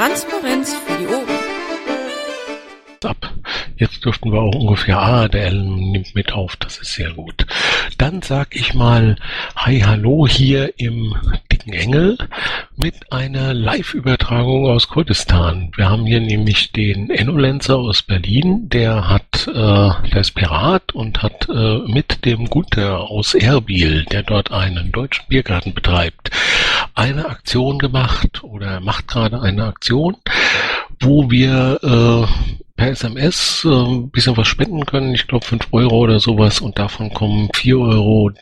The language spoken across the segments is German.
Transparenz für die Ohren. Ab. Jetzt dürften wir auch ungefähr, ah, der Ellen nimmt mit auf, das ist sehr gut. Dann sag ich mal Hi, hallo hier im Dicken Engel mit einer Live-Übertragung aus Kurdistan. Wir haben hier nämlich den Ennolenzer aus Berlin, der hat, äh, der ist Pirat und hat äh, mit dem Gunther aus Erbil, der dort einen deutschen Biergarten betreibt, eine Aktion gemacht oder macht gerade eine Aktion, wo wir äh, per SMS äh, ein bisschen was spenden können. Ich glaube 5 Euro oder sowas und davon kommen 4,83 Euro,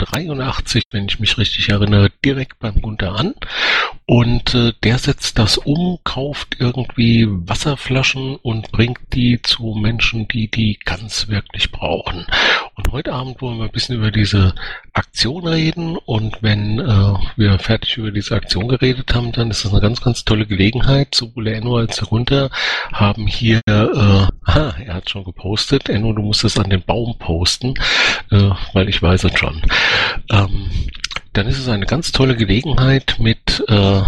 wenn ich mich richtig erinnere, direkt beim Gunther an. Und äh, der setzt das um, kauft irgendwie Wasserflaschen und bringt die zu Menschen, die die ganz wirklich brauchen. Und heute Abend wollen wir ein bisschen über diese Aktion reden und wenn äh, wir fertig über diese Aktion geredet haben, dann ist das eine ganz, ganz tolle Gelegenheit. Sowohl Enno als der Gunther haben hier äh, Ah, er hat schon gepostet. Enno, du musst es an den Baum posten, äh, weil ich weiß es schon. Ähm, dann ist es eine ganz tolle Gelegenheit, mit äh,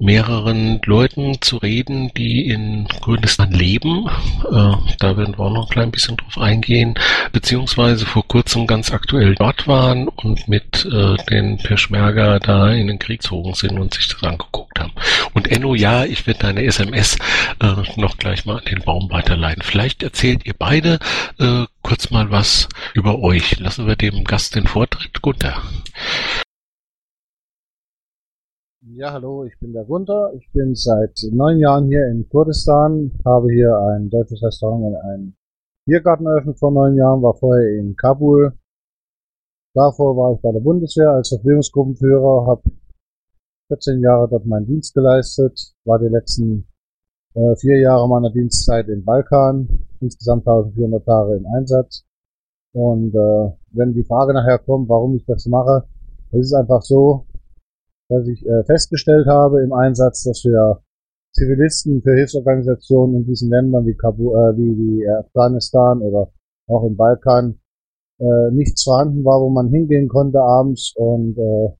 mehreren Leuten zu reden, die in Kurdistan leben. Äh, da werden wir auch noch ein klein bisschen drauf eingehen, beziehungsweise vor kurzem ganz aktuell dort waren und mit äh, den Peschmerga da in den Krieg gezogen sind und sich das angeguckt haben. Und Enno, ja, ich werde deine SMS äh, noch gleich mal an den Baum weiterleiten. Vielleicht erzählt ihr beide äh, kurz mal was über euch. Lassen wir dem Gast den Vortritt. Gunther. Ja, hallo, ich bin der Gunther. Ich bin seit neun Jahren hier in Kurdistan, habe hier ein deutsches Restaurant und einen Biergarten eröffnet vor neun Jahren, war vorher in Kabul. Davor war ich bei der Bundeswehr als Verpflegungsgruppenführer, habe 14 Jahre dort meinen Dienst geleistet, war die letzten äh, vier Jahre meiner Dienstzeit im Balkan, insgesamt 1400 Tage im Einsatz. Und äh, wenn die Frage nachher kommt, warum ich das mache, es ist einfach so, dass ich äh, festgestellt habe im Einsatz, dass wir Zivilisten für Hilfsorganisationen in diesen Ländern wie, Kabul, äh, wie, wie Afghanistan oder auch im Balkan äh, nichts vorhanden war, wo man hingehen konnte abends und äh,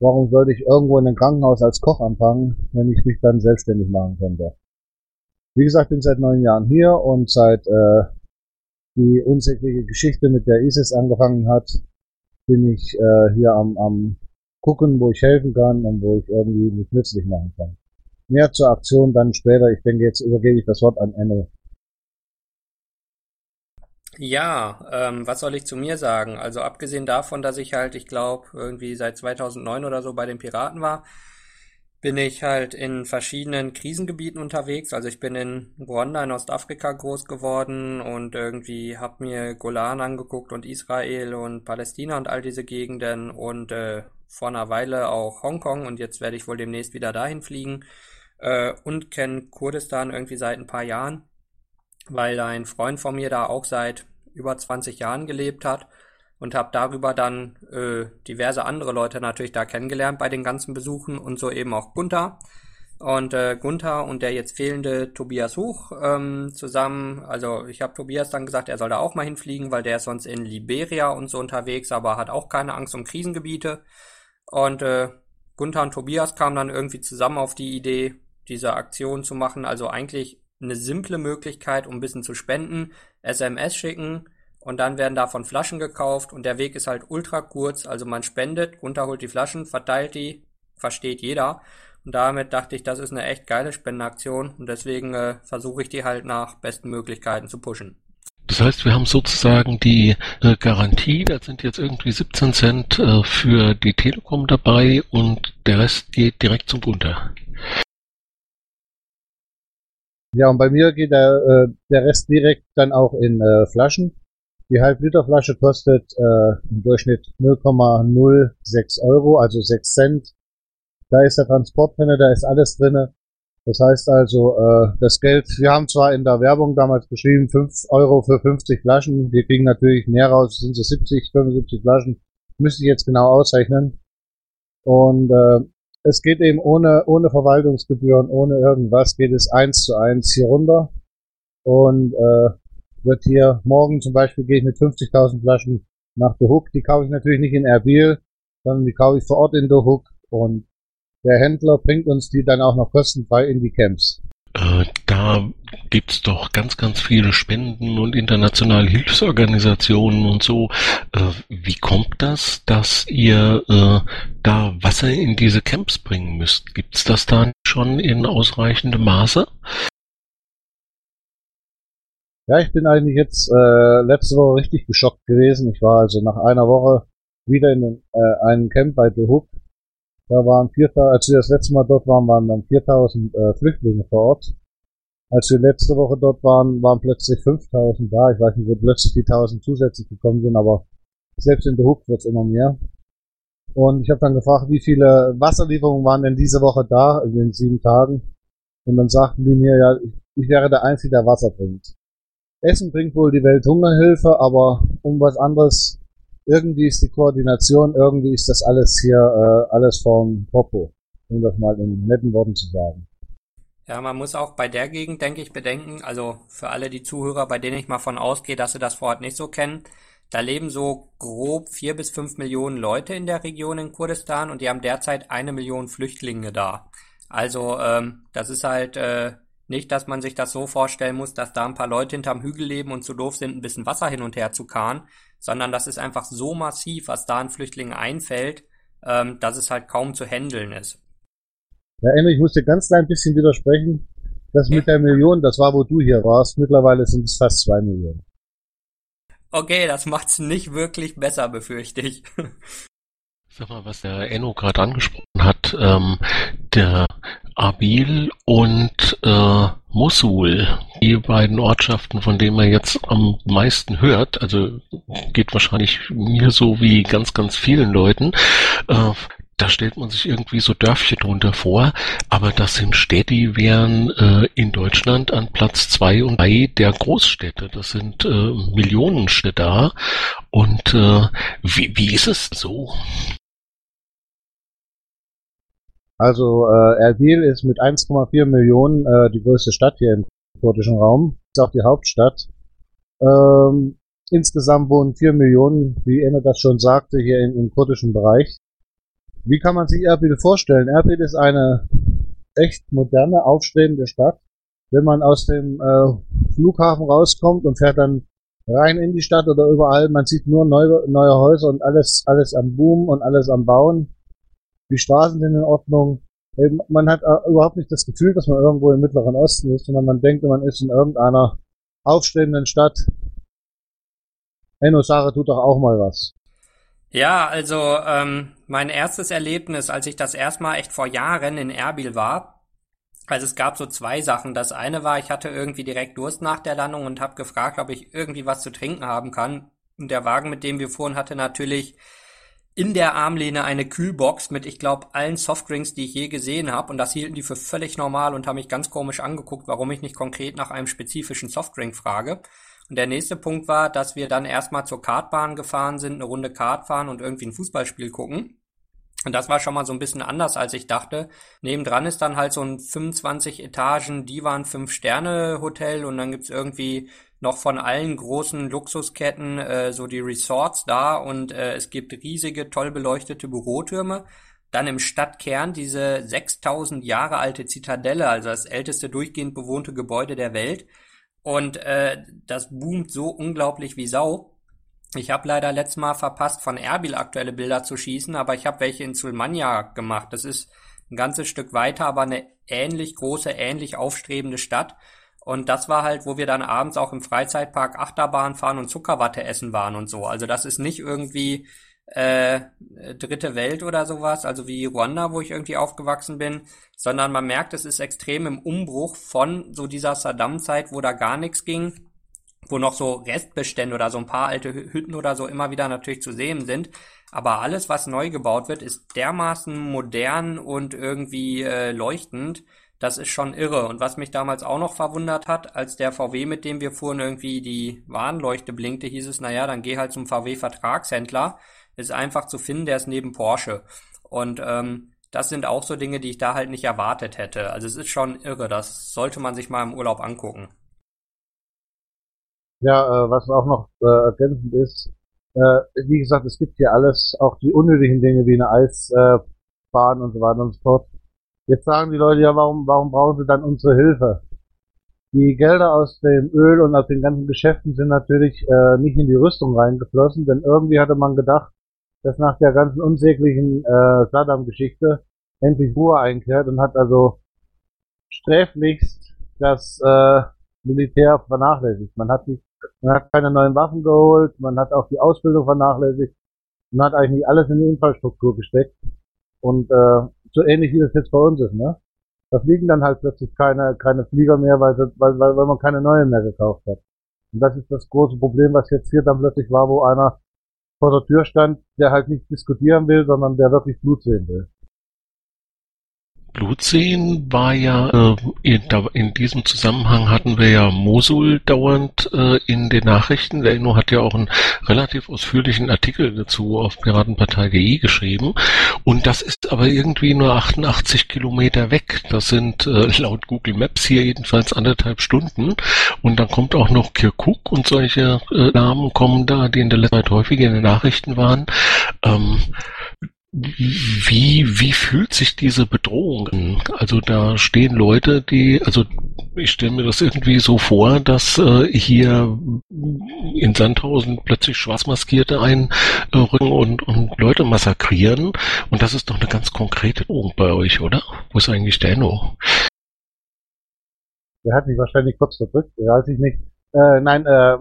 warum sollte ich irgendwo in einem Krankenhaus als Koch anfangen, wenn ich mich dann selbstständig machen könnte. Wie gesagt, bin seit neun Jahren hier und seit äh, die unsägliche Geschichte mit der ISIS angefangen hat, bin ich äh, hier am, am gucken, wo ich helfen kann und wo ich irgendwie mich nützlich machen kann. Mehr zur Aktion dann später. Ich denke, jetzt übergebe ich das Wort an Enno. Ja, ähm, was soll ich zu mir sagen? Also abgesehen davon, dass ich halt, ich glaube, irgendwie seit 2009 oder so bei den Piraten war, bin ich halt in verschiedenen Krisengebieten unterwegs. Also ich bin in Ruanda in Ostafrika groß geworden und irgendwie hab mir Golan angeguckt und Israel und Palästina und all diese Gegenden und äh, vor einer Weile auch Hongkong und jetzt werde ich wohl demnächst wieder dahin fliegen äh, und kenne Kurdistan irgendwie seit ein paar Jahren, weil ein Freund von mir da auch seit über 20 Jahren gelebt hat und habe darüber dann äh, diverse andere Leute natürlich da kennengelernt bei den ganzen Besuchen und so eben auch Gunther. Und äh, Gunther und der jetzt fehlende Tobias Huch ähm, zusammen, also ich habe Tobias dann gesagt, er soll da auch mal hinfliegen, weil der ist sonst in Liberia und so unterwegs, aber hat auch keine Angst um Krisengebiete. Und äh, Gunther und Tobias kamen dann irgendwie zusammen auf die Idee, diese Aktion zu machen. Also eigentlich eine simple Möglichkeit, um ein bisschen zu spenden. SMS schicken und dann werden davon Flaschen gekauft und der Weg ist halt ultra kurz. Also man spendet, Gunther holt die Flaschen, verteilt die, versteht jeder. Und damit dachte ich, das ist eine echt geile Spendenaktion und deswegen äh, versuche ich die halt nach besten Möglichkeiten zu pushen. Das heißt, wir haben sozusagen die äh, Garantie, da sind jetzt irgendwie 17 Cent äh, für die Telekom dabei und der Rest geht direkt zum Bunter. Ja, und bei mir geht der, äh, der Rest direkt dann auch in äh, Flaschen. Die Halb-Liter-Flasche kostet äh, im Durchschnitt 0,06 Euro, also 6 Cent. Da ist der Transport drinne, da ist alles drinne. Das heißt also, äh, das Geld, wir haben zwar in der Werbung damals geschrieben, 5 Euro für 50 Flaschen, wir kriegen natürlich mehr raus, sind es 70, 75 Flaschen, müsste ich jetzt genau ausrechnen. Und äh, es geht eben ohne, ohne Verwaltungsgebühren, ohne irgendwas, geht es eins zu eins hier runter. Und äh, wird hier morgen zum Beispiel gehe ich mit 50.000 Flaschen nach The Hook. Die kaufe ich natürlich nicht in Erbil, sondern die kaufe ich vor Ort in The Hook und der Händler bringt uns die dann auch noch kostenfrei in die Camps. Äh, da gibt's doch ganz, ganz viele Spenden und internationale Hilfsorganisationen und so. Äh, wie kommt das, dass ihr äh, da Wasser in diese Camps bringen müsst? Gibt's das da schon in ausreichendem Maße? Ja, ich bin eigentlich jetzt letzte Woche richtig geschockt gewesen. Ich war also nach einer Woche wieder in einem Camp bei The Hook. Da waren 4000, als wir das letzte Mal dort waren, waren dann 4000 äh, Flüchtlinge vor Ort. Als wir letzte Woche dort waren, waren plötzlich 5000 da. Ich weiß nicht, wo plötzlich die 1000 zusätzlich gekommen sind, aber selbst in The Hook wird es immer mehr. Und ich habe dann gefragt, wie viele Wasserlieferungen waren denn diese Woche da, in den sieben Tagen. Und dann sagten die mir, ja, ich, ich wäre der Einzige, der Wasser bringt. Essen bringt wohl die Welthungerhilfe, aber um was anderes, irgendwie ist die Koordination, irgendwie ist das alles hier, äh, alles vom Popo, um das mal in netten Worten zu sagen. Ja, man muss auch bei der Gegend, denke ich, bedenken, also für alle die Zuhörer, bei denen ich mal von ausgehe, dass sie das vor Ort nicht so kennen, da leben so grob vier bis fünf Millionen Leute in der Region in Kurdistan und die haben derzeit eine Million Flüchtlinge da. Also ähm, das ist halt äh, nicht, dass man sich das so vorstellen muss, dass da ein paar Leute hinterm Hügel leben und zu doof sind, ein bisschen Wasser hin und her zu karren, sondern das ist einfach so massiv, was da an Flüchtlingen einfällt, ähm, dass es halt kaum zu handeln ist. Ja, Emma, ich muss dir ganz klein bisschen widersprechen. Das mit der Million, das war, wo du hier warst. Mittlerweile sind es fast zwei Millionen. Okay, das macht's nicht wirklich besser, befürchte ich. Sag mal, was der Enno gerade angesprochen hat, ähm, der Abil und äh, Mosul, die beiden Ortschaften, von denen man jetzt am meisten hört, also geht wahrscheinlich mir so wie ganz, ganz vielen Leuten, äh, da stellt man sich irgendwie so Dörfchen drunter vor, aber das sind Städte, die wären äh, in Deutschland an Platz zwei und drei der Großstädte. Das sind äh, Millionenstädte da. Und äh, wie, wie ist es so? Also äh, Erbil ist mit 1,4 Millionen äh, die größte Stadt hier im kurdischen Raum. Ist auch die Hauptstadt. Ähm, insgesamt wohnen 4 Millionen, wie Enne das schon sagte, hier in, im kurdischen Bereich. Wie kann man sich Erbil vorstellen? Erbil ist eine echt moderne, aufstrebende Stadt. Wenn man aus dem äh, Flughafen rauskommt und fährt dann rein in die Stadt oder überall, man sieht nur neue, neue Häuser und alles, alles am Boom und alles am Bauen die Straßen sind in Ordnung. Man hat äh, überhaupt nicht das Gefühl, dass man irgendwo im Mittleren Osten ist, sondern man denkt, man ist in irgendeiner aufstrebenden Stadt. Enno Sache tut doch auch mal was. Ja, also ähm, mein erstes Erlebnis, als ich das erstmal echt vor Jahren in Erbil war, also es gab so zwei Sachen. Das eine war, ich hatte irgendwie direkt Durst nach der Landung und habe gefragt, ob ich irgendwie was zu trinken haben kann. Und der Wagen, mit dem wir fuhren, hatte natürlich in der Armlehne eine Kühlbox mit, ich glaube, allen Softdrinks, die ich je gesehen habe. Und das hielten die für völlig normal und haben mich ganz komisch angeguckt, warum ich nicht konkret nach einem spezifischen Softdrink frage. Und der nächste Punkt war, dass wir dann erstmal zur Kartbahn gefahren sind, eine Runde Kart fahren und irgendwie ein Fußballspiel gucken. Und das war schon mal so ein bisschen anders, als ich dachte. Nebendran ist dann halt so ein 25 Etagen Divan 5 Sterne Hotel und dann gibt's irgendwie noch von allen großen Luxusketten äh, so die Resorts da und äh, es gibt riesige, toll beleuchtete Bürotürme. Dann im Stadtkern diese 6000 Jahre alte Zitadelle, also das älteste durchgehend bewohnte Gebäude der Welt. Und äh, das boomt so unglaublich wie Sau. Ich habe leider letztes Mal verpasst, von Erbil aktuelle Bilder zu schießen, aber ich habe welche in Sulmania gemacht. Das ist ein ganzes Stück weiter, aber eine ähnlich große, ähnlich aufstrebende Stadt. Und das war halt, wo wir dann abends auch im Freizeitpark Achterbahn fahren und Zuckerwatte essen waren und so. Also das ist nicht irgendwie äh, dritte Welt oder sowas, also wie Ruanda, wo ich irgendwie aufgewachsen bin, sondern man merkt, es ist extrem im Umbruch von so dieser Saddam-Zeit, wo da gar nichts ging, wo noch so Restbestände oder so ein paar alte Hütten oder so immer wieder natürlich zu sehen sind. Aber alles, was neu gebaut wird, ist dermaßen modern und irgendwie äh, leuchtend, das ist schon irre. Und was mich damals auch noch verwundert hat, als der VW, mit dem wir fuhren, irgendwie die Warnleuchte blinkte, hieß es, naja, dann geh halt zum VW-Vertragshändler. Ist einfach zu finden, der ist neben Porsche. Und ähm, das sind auch so Dinge, die ich da halt nicht erwartet hätte. Also es ist schon irre, das sollte man sich mal im Urlaub angucken. Ja, äh, was auch noch äh, ergänzend ist, äh, wie gesagt, es gibt hier alles, auch die unnötigen Dinge wie eine Eisbahn und so weiter und so fort Jetzt sagen die Leute ja, warum, warum brauchen sie dann unsere Hilfe? Die Gelder aus dem Öl und aus den ganzen Geschäften sind natürlich äh, nicht in die Rüstung reingeflossen, denn irgendwie hatte man gedacht, dass nach der ganzen unsäglichen äh, Saddam-Geschichte endlich Ruhe einkehrt und hat also sträflichst das äh, Militär vernachlässigt. Man hat, nicht, man hat keine neuen Waffen geholt, man hat auch die Ausbildung vernachlässigt, man hat eigentlich alles in die Infrastruktur gesteckt und äh, so ähnlich wie das jetzt bei uns ist, ne? Da fliegen dann halt plötzlich keine, keine Flieger mehr, weil, weil, weil, weil man keine neuen mehr gekauft hat. Und das ist das große Problem, was jetzt hier dann plötzlich war, wo einer vor der Tür stand, der halt nicht diskutieren will, sondern der wirklich Blut sehen will. Blut sehen war ja, äh, in, in, diesem Zusammenhang hatten wir ja Mosul dauernd äh, in den Nachrichten. Der Inno hat ja auch einen relativ ausführlichen Artikel dazu auf Piratenpartei.de geschrieben. Und das ist aber irgendwie nur 88 Kilometer weg. Das sind äh, laut Google Maps hier jedenfalls anderthalb Stunden. Und dann kommt auch noch Kirkuk und solche äh, Namen kommen da, die in der letzten Zeit häufig in den Nachrichten waren. Ähm, wie, wie fühlt sich diese Bedrohung an? Also da stehen Leute, die, also ich stelle mir das irgendwie so vor, dass äh, hier in Sandhausen plötzlich Schwarzmaskierte einrücken und, und Leute massakrieren. Und das ist doch eine ganz konkrete Drohung bei euch, oder? Wo ist eigentlich der Enno? Der hat mich wahrscheinlich kurz verdrückt, weiß ich nicht. Äh, nein, äh,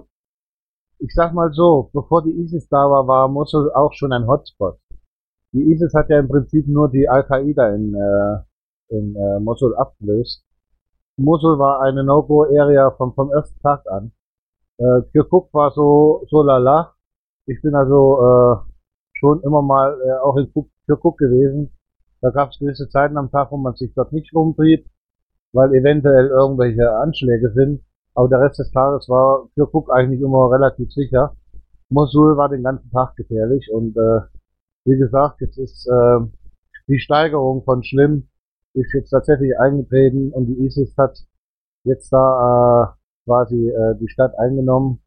ich sag mal so, bevor die ISIS da war, war Mosul auch schon ein Hotspot. Die ISIS hat ja im Prinzip nur die Al-Qaida in, äh, in äh, Mosul abgelöst. Mosul war eine No-Go-Area vom, vom ersten Tag an. Äh, Kirkuk war so, so lala. Ich bin also äh, schon immer mal äh, auch in Kirkuk gewesen. Da gab es gewisse Zeiten am Tag, wo man sich dort nicht rumtrieb, weil eventuell irgendwelche Anschläge sind. Aber der Rest des Tages war Kirkuk eigentlich immer relativ sicher. Mosul war den ganzen Tag gefährlich und äh, wie gesagt, jetzt ist äh, die Steigerung von schlimm ist jetzt tatsächlich eingetreten und die ISIS hat jetzt da äh, quasi äh, die Stadt eingenommen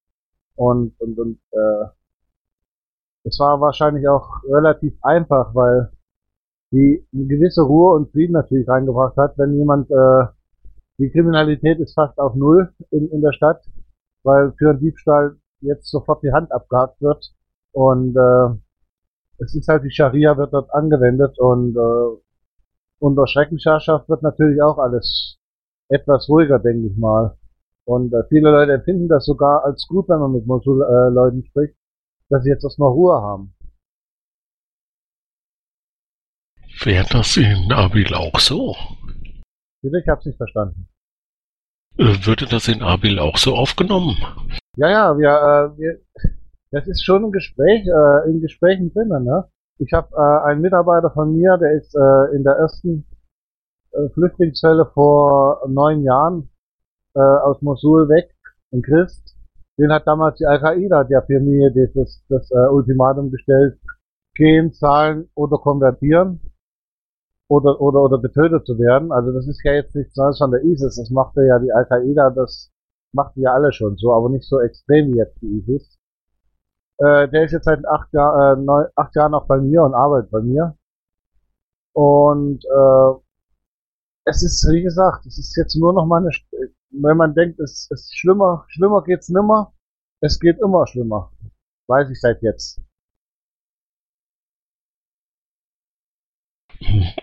und und und äh, es war wahrscheinlich auch relativ einfach, weil die eine gewisse Ruhe und Frieden natürlich reingebracht hat, wenn jemand äh, die Kriminalität ist fast auf null in, in der Stadt, weil für einen Diebstahl jetzt sofort die Hand abgehakt wird und äh, es ist halt die Scharia wird dort angewendet und äh, unter Schreckensherrschaft wird natürlich auch alles etwas ruhiger, denke ich mal. Und äh, viele Leute empfinden das sogar als gut, wenn man mit Mosul-Leuten äh, spricht, dass sie jetzt erstmal Ruhe haben. Wäre das in Abil auch so? Ich hab's nicht verstanden. Äh, würde das in Abil auch so aufgenommen? Ja, ja, wir, äh, wir, das ist schon ein Gespräch, äh, in Gesprächen drinnen, ne? Ich habe äh, einen Mitarbeiter von mir, der ist äh, in der ersten äh, Flüchtlingswelle vor neun Jahren äh, aus Mosul weg, ein Christ. Den hat damals die Al-Qaida der Familie das, das äh, Ultimatum gestellt, gehen, zahlen oder konvertieren oder, oder, oder getötet zu werden. Also das ist ja jetzt nichts Neues von der ISIS, das machte ja die Al-Qaida, das machten ja alle schon so, aber nicht so extrem jetzt die ISIS. Äh, der ist jetzt seit acht, Jahr, äh, neun, acht Jahren auch bei mir und arbeitet bei mir. Und äh, es ist, wie gesagt, es ist jetzt nur noch mal eine, wenn man denkt, es ist schlimmer, schlimmer geht's nimmer, es geht immer schlimmer. Weiß ich seit jetzt.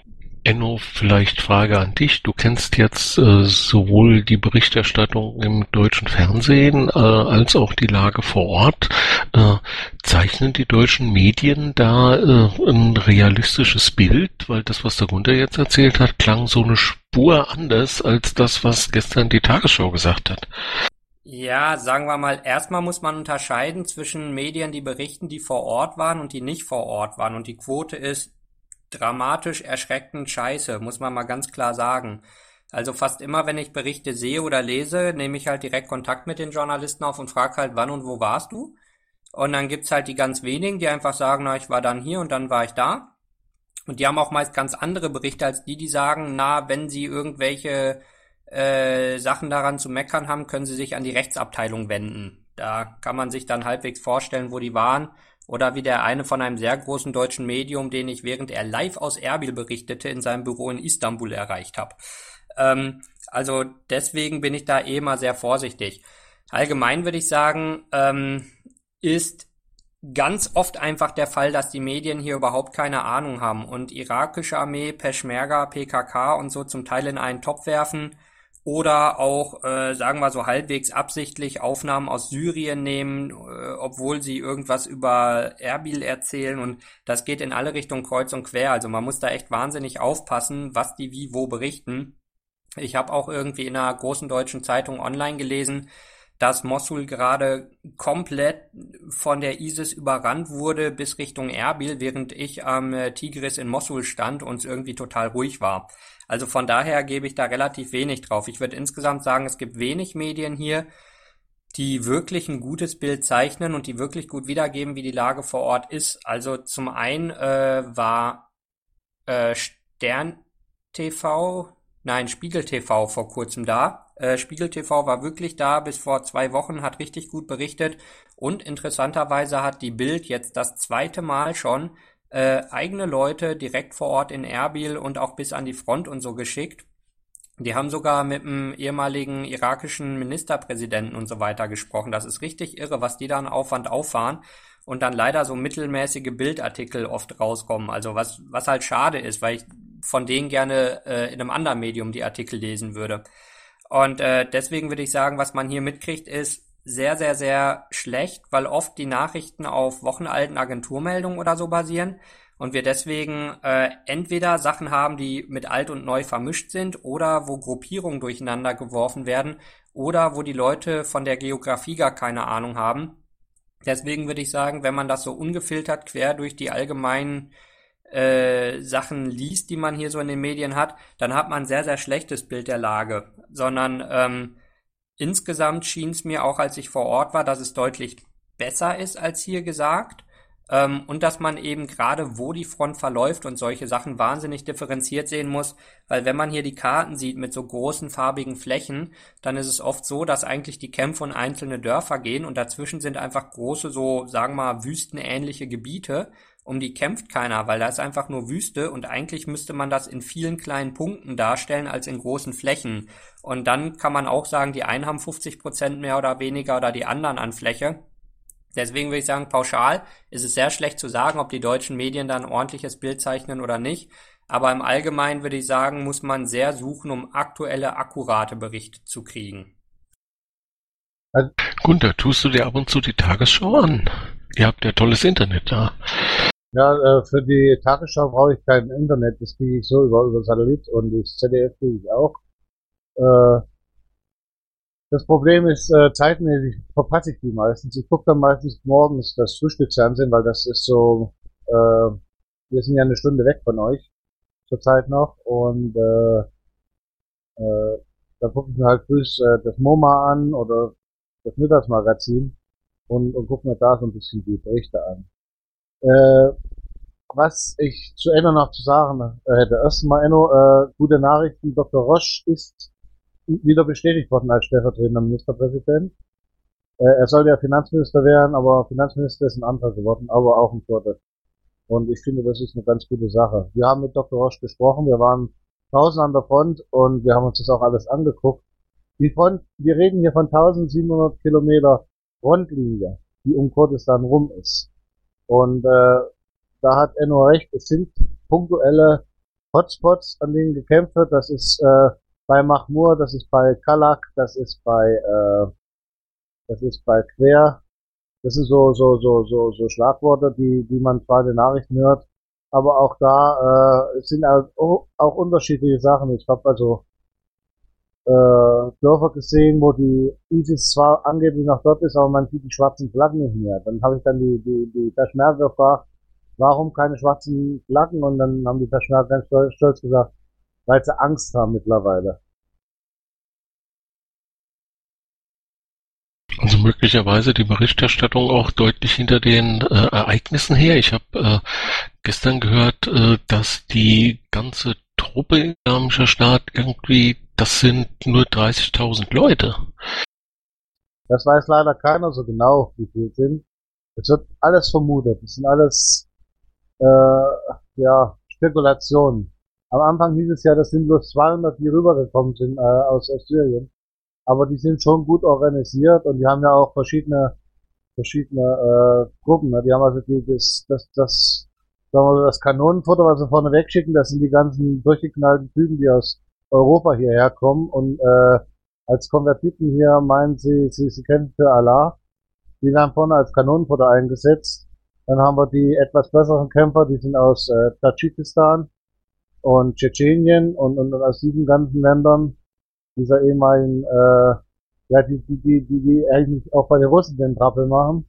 Enno, vielleicht Frage an dich. Du kennst jetzt äh, sowohl die Berichterstattung im deutschen Fernsehen äh, als auch die Lage vor Ort. Äh, zeichnen die deutschen Medien da äh, ein realistisches Bild? Weil das, was der Gunther jetzt erzählt hat, klang so eine Spur anders als das, was gestern die Tagesschau gesagt hat. Ja, sagen wir mal, erstmal muss man unterscheiden zwischen Medien, die berichten, die vor Ort waren und die nicht vor Ort waren. Und die Quote ist dramatisch erschreckend scheiße, muss man mal ganz klar sagen. Also fast immer, wenn ich Berichte sehe oder lese, nehme ich halt direkt Kontakt mit den Journalisten auf und frage halt, wann und wo warst du? Und dann gibt's halt die ganz wenigen, die einfach sagen, na, ich war dann hier und dann war ich da. Und die haben auch meist ganz andere Berichte als die, die sagen, na, wenn sie irgendwelche äh, Sachen daran zu meckern haben, können sie sich an die Rechtsabteilung wenden. Da kann man sich dann halbwegs vorstellen, wo die waren oder wie der eine von einem sehr großen deutschen Medium, den ich während er live aus Erbil berichtete, in seinem Büro in Istanbul erreicht habe. Ähm, also deswegen bin ich da eh mal sehr vorsichtig. Allgemein würde ich sagen, ähm, ist ganz oft einfach der Fall, dass die Medien hier überhaupt keine Ahnung haben und irakische Armee, Peschmerga, PKK und so zum Teil in einen Topf werfen oder auch, äh, sagen wir so halbwegs absichtlich Aufnahmen aus Syrien nehmen, äh, obwohl sie irgendwas über Erbil erzählen und das geht in alle Richtungen kreuz und quer. Also man muss da echt wahnsinnig aufpassen, was die wie wo berichten. Ich habe auch irgendwie in einer großen deutschen Zeitung online gelesen, dass Mosul gerade komplett von der ISIS überrannt wurde bis Richtung Erbil, während ich am äh, Tigris in Mosul stand und es irgendwie total ruhig war. Also von daher gebe ich da relativ wenig drauf. Ich würde insgesamt sagen, es gibt wenig Medien hier, die wirklich ein gutes Bild zeichnen und die wirklich gut wiedergeben, wie die Lage vor Ort ist. Also zum einen äh, war äh, Stern TV, nein, Spiegel TV vor kurzem da äh, Spiegel TV war wirklich da bis vor zwei Wochen, hat richtig gut berichtet und interessanterweise hat die Bild jetzt das zweite Mal schon äh, eigene Leute direkt vor Ort in Erbil und auch bis an die Front und so geschickt. Die haben sogar mit dem ehemaligen irakischen Ministerpräsidenten und so weiter gesprochen. Das ist richtig irre, was die da an Aufwand auffahren und dann leider so mittelmäßige Bildartikel oft rauskommen. Also was, was halt schade ist, weil ich von denen gerne äh, in einem anderen Medium die Artikel lesen würde. Und äh, deswegen würde ich sagen, was man hier mitkriegt, ist sehr, sehr, sehr schlecht, weil oft die Nachrichten auf wochenalten Agenturmeldungen oder so basieren und wir deswegen äh, entweder Sachen haben, die mit alt und neu vermischt sind oder wo Gruppierungen durcheinander geworfen werden oder wo die Leute von der Geografie gar keine Ahnung haben. Deswegen würde ich sagen, wenn man das so ungefiltert quer durch die allgemeinen äh, Sachen liest, die man hier so in den Medien hat, dann hat man ein sehr, sehr schlechtes Bild der Lage. Sondern ähm, insgesamt schien es mir auch, als ich vor Ort war, dass es deutlich besser ist als hier gesagt. Ähm, und dass man eben gerade, wo die Front verläuft und solche Sachen wahnsinnig differenziert sehen muss, weil wenn man hier die Karten sieht mit so großen farbigen Flächen, dann ist es oft so, dass eigentlich die Kämpfe und einzelne Dörfer gehen und dazwischen sind einfach große, so sagen wir mal, wüstenähnliche Gebiete um die kämpft keiner, weil da ist einfach nur Wüste und eigentlich müsste man das in vielen kleinen Punkten darstellen als in großen Flächen. Und dann kann man auch sagen, die einen haben 50 Prozent mehr oder weniger oder die anderen an Fläche. Deswegen würde ich sagen, pauschal ist es sehr schlecht zu sagen, ob die deutschen Medien da ein ordentliches Bild zeichnen oder nicht. Aber im Allgemeinen würde ich sagen, muss man sehr suchen, um aktuelle, akkurate Berichte zu kriegen. Gunther, tust du dir ab und zu die Tagesschau an? Ihr habt ja tolles Internet da. Ja, äh, für die Tagesschau brauche ich kein Internet, das kriege ich so über, über Satellit und das ZDF kriege ich auch. Äh, das Problem ist, äh, zeitmäßig verpasse ich die meistens. Ich gucke dann meistens morgens das Frühstücksfernsehen, weil das ist so, äh, wir sind ja eine Stunde weg von euch zurzeit noch und äh, äh, da gucke ich mir halt früh äh, das MoMA an oder das Mittagsmagazin und, und gucke mir da so ein bisschen die Berichte an. Äh, was ich zu Enno noch zu sagen äh, hätte. Erstmal, Enno, äh, gute Nachrichten. Dr. Roche ist wieder bestätigt worden als stellvertretender Ministerpräsident. Äh, er soll ja Finanzminister werden, aber Finanzminister ist ein anderer geworden, aber auch ein Viertel. Und ich finde, das ist eine ganz gute Sache. Wir haben mit Dr. Roche gesprochen, wir waren draußen an der Front und wir haben uns das auch alles angeguckt. Die Front, wir reden hier von 1700 Kilometer Frontlinie, die um Kurdistan rum ist. Und äh, da hat Enno recht, es sind punktuelle Hotspots, an denen gekämpft wird. Das ist äh, bei Mahmur, das ist bei Kalak, das ist bei äh, das ist bei Quer. Das sind so so so so so Schlagworte, die die man zwar in den Nachrichten hört, aber auch da äh, sind auch, auch unterschiedliche Sachen. Ich habe also äh, Dörfer gesehen, wo die ISIS zwar angeblich noch dort ist, aber man sieht die schwarzen Flaggen nicht mehr. Dann habe ich dann die, die, die Peschmerga gefragt, warum keine schwarzen Flaggen? Und dann haben die Peschmerga ganz stolz gesagt, weil sie Angst haben mittlerweile. Also möglicherweise die Berichterstattung auch deutlich hinter den äh, Ereignissen her. Ich habe äh, gestern gehört, äh, dass die ganze Truppe Islamischer Staat irgendwie das sind nur 30.000 Leute. Das weiß leider keiner so genau, wie viel sind. Es wird alles vermutet. Das sind alles äh, ja, Spekulationen. Am Anfang hieß es ja, das sind bloß 200, die rübergekommen sind äh, aus, aus Syrien. Aber die sind schon gut organisiert und die haben ja auch verschiedene verschiedene äh, Gruppen. Ne? Die haben also die, das, das, das, sagen wir mal, das Kanonenfutter, was sie vorne wegschicken, das sind die ganzen durchgeknallten Typen, die aus Europa hierher kommen und äh, als Konvertiten hier meinen sie, sie, sie kennen für Allah. Die werden vorne als Kanonenfutter eingesetzt. Dann haben wir die etwas besseren Kämpfer, die sind aus äh, Tadschikistan und Tschetschenien und, und, und aus diesen ganzen Ländern dieser ehemaligen äh, ja, die, die, die, die, die eigentlich auch bei den Russen den Trappel machen.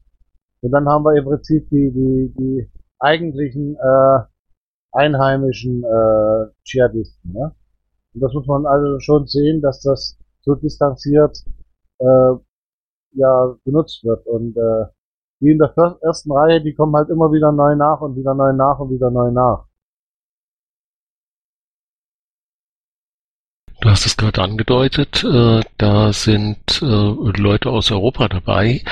Und dann haben wir im Prinzip die, die, die eigentlichen äh, einheimischen äh, Dschihadisten. Ne? Und das muss man also schon sehen, dass das so distanziert äh, ja benutzt wird. Und äh, die in der ersten Reihe, die kommen halt immer wieder neu nach und wieder neu nach und wieder neu nach. Du hast es gerade angedeutet, äh, da sind äh, Leute aus Europa dabei.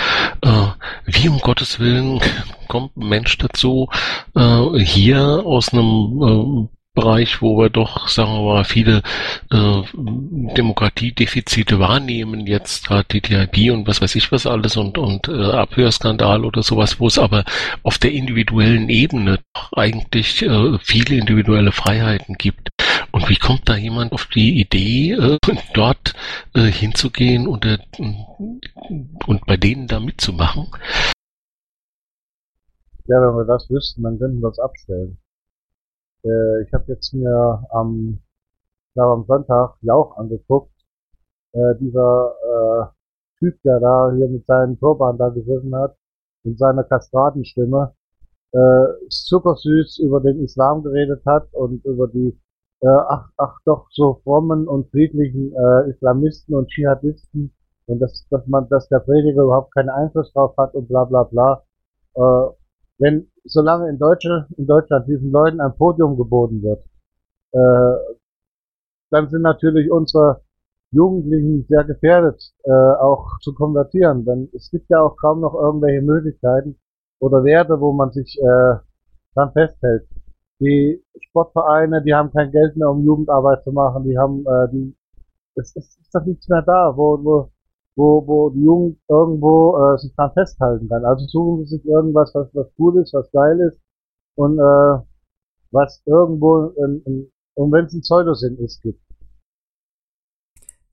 Äh, wie um Gottes Willen kommt ein Mensch dazu, äh, hier aus einem äh, Bereich, wo wir doch, sagen wir mal, viele äh, Demokratiedefizite wahrnehmen, jetzt gerade DIB und was weiß ich was alles und, und äh, Abhörskandal oder sowas, wo es aber auf der individuellen Ebene eigentlich äh, viele individuelle Freiheiten gibt. Und wie kommt da jemand auf die Idee, äh, dort äh, hinzugehen und, äh, und bei denen da mitzumachen? Ja, wenn wir das wüssten, dann könnten wir es abstellen. Äh, ich habe jetzt mir am, glaube am Sonntag Jauch angeguckt. Äh, dieser äh, Typ, der da hier mit seinen Turban da gesessen hat, in seiner Kastradenstimme, äh, super süß über den Islam geredet hat und über die äh, ach, ach doch so frommen und friedlichen äh, Islamisten und Dschihadisten und dass, dass man, dass der Prediger überhaupt keinen Einfluss drauf hat und bla bla bla. Äh, wenn solange in, Deutsche, in Deutschland diesen Leuten ein Podium geboten wird, äh, dann sind natürlich unsere Jugendlichen sehr gefährdet, äh, auch zu konvertieren. Denn es gibt ja auch kaum noch irgendwelche Möglichkeiten oder Werte, wo man sich äh, dran festhält. Die Sportvereine, die haben kein Geld mehr, um Jugendarbeit zu machen. Die haben, äh, die, es, es ist doch nichts mehr da, wo, wo wo, wo die Jugend irgendwo äh, sich dran festhalten kann. Also suchen sie sich irgendwas, was, was gut ist, was geil ist und äh, was irgendwo, in, in, und wenn es ein Pseudosinn ist, gibt.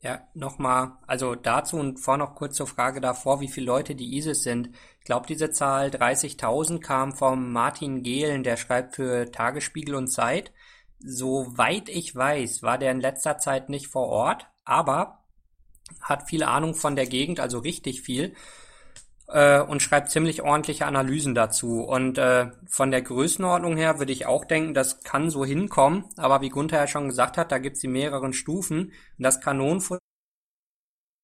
Ja, nochmal, also dazu und vor noch kurz zur Frage davor, wie viele Leute die ISIS sind. Ich glaube, diese Zahl 30.000 kam vom Martin Gehlen, der schreibt für Tagesspiegel und Zeit. Soweit ich weiß, war der in letzter Zeit nicht vor Ort, aber hat viel Ahnung von der Gegend, also richtig viel, äh, und schreibt ziemlich ordentliche Analysen dazu. Und äh, von der Größenordnung her würde ich auch denken, das kann so hinkommen, aber wie Gunther ja schon gesagt hat, da gibt's die mehreren Stufen. Und das Kanonenfutter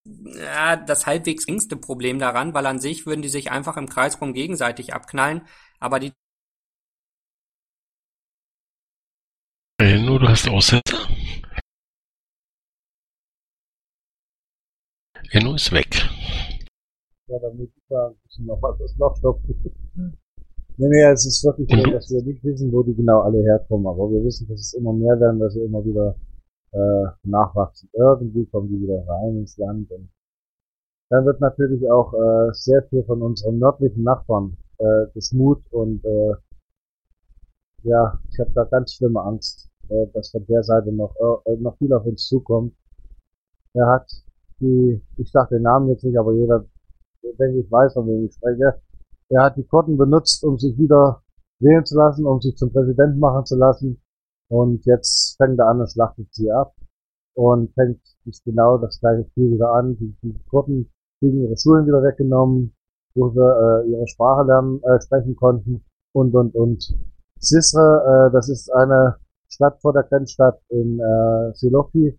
ja, das halbwegs geringste Problem daran, weil an sich würden die sich einfach im Kreis rum gegenseitig abknallen, aber die Nur du hast Aussetzer? Enno ist weg. Ja, damit ich da ein bisschen noch was das Loch stopfen. Nee, nee, es ist wirklich so, mhm. dass wir nicht wissen, wo die genau alle herkommen, aber wir wissen, dass es immer mehr werden, dass sie immer wieder äh, nachwachsen. Irgendwie kommen die wieder rein ins Land und dann wird natürlich auch äh, sehr viel von unseren nördlichen Nachbarn äh, das Mut und äh, ja, ich habe da ganz schlimme Angst, äh, dass von der Seite noch, äh, noch viel auf uns zukommt. Er hat die, ich sage den Namen jetzt nicht, aber jeder, denke ich, weiß, von wem ich spreche. Er hat die Kurden benutzt, um sich wieder wählen zu lassen, um sich zum Präsidenten machen zu lassen. Und jetzt fängt er an und schlachtet sie ab. Und fängt genau das gleiche Spiel wieder an. Die, die Kurden kriegen ihre Schulen wieder weggenommen, wo sie äh, ihre Sprache lernen, äh, sprechen konnten und, und, und. Sisre, äh, das ist eine Stadt vor der Grenzstadt in äh, Silopi,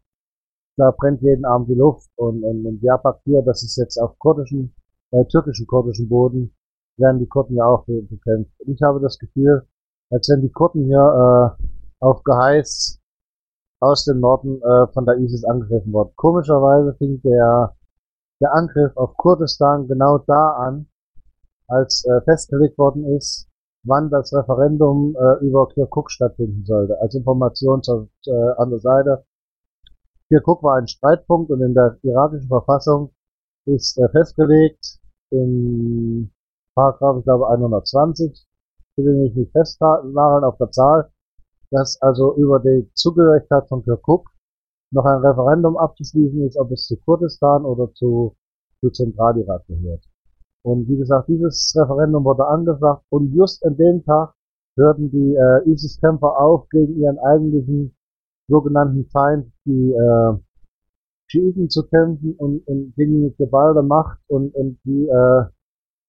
da brennt jeden Abend die Luft und, und, und Diyarbakir, das ist jetzt auf kurdischen, äh, türkischen kurdischen Boden, werden die Kurden ja auch bekämpft. Und ich habe das Gefühl, als wenn die Kurden hier äh, auf Geheiß aus dem Norden äh, von der ISIS angegriffen worden. Komischerweise fing der, der Angriff auf Kurdistan genau da an, als äh, festgelegt worden ist, wann das Referendum äh, über Kirkuk stattfinden sollte. Als Information zur, äh, an der Seite. Kirkuk war ein Streitpunkt und in der irakischen Verfassung ist äh, festgelegt in Paragraph, ich glaube 120, bitte mich nicht festnageln auf der Zahl, dass also über die Zugehörigkeit von Kirkuk noch ein Referendum abzuschließen ist, ob es zu Kurdistan oder zu, zu Zentralirak gehört. Und wie gesagt, dieses Referendum wurde angesagt und just an dem Tag hörten die äh, ISIS-Kämpfer auf, gegen ihren eigentlichen sogenannten Feind, die äh, Schiiten zu kämpfen und, und gegen die geballte Macht und, und die, äh,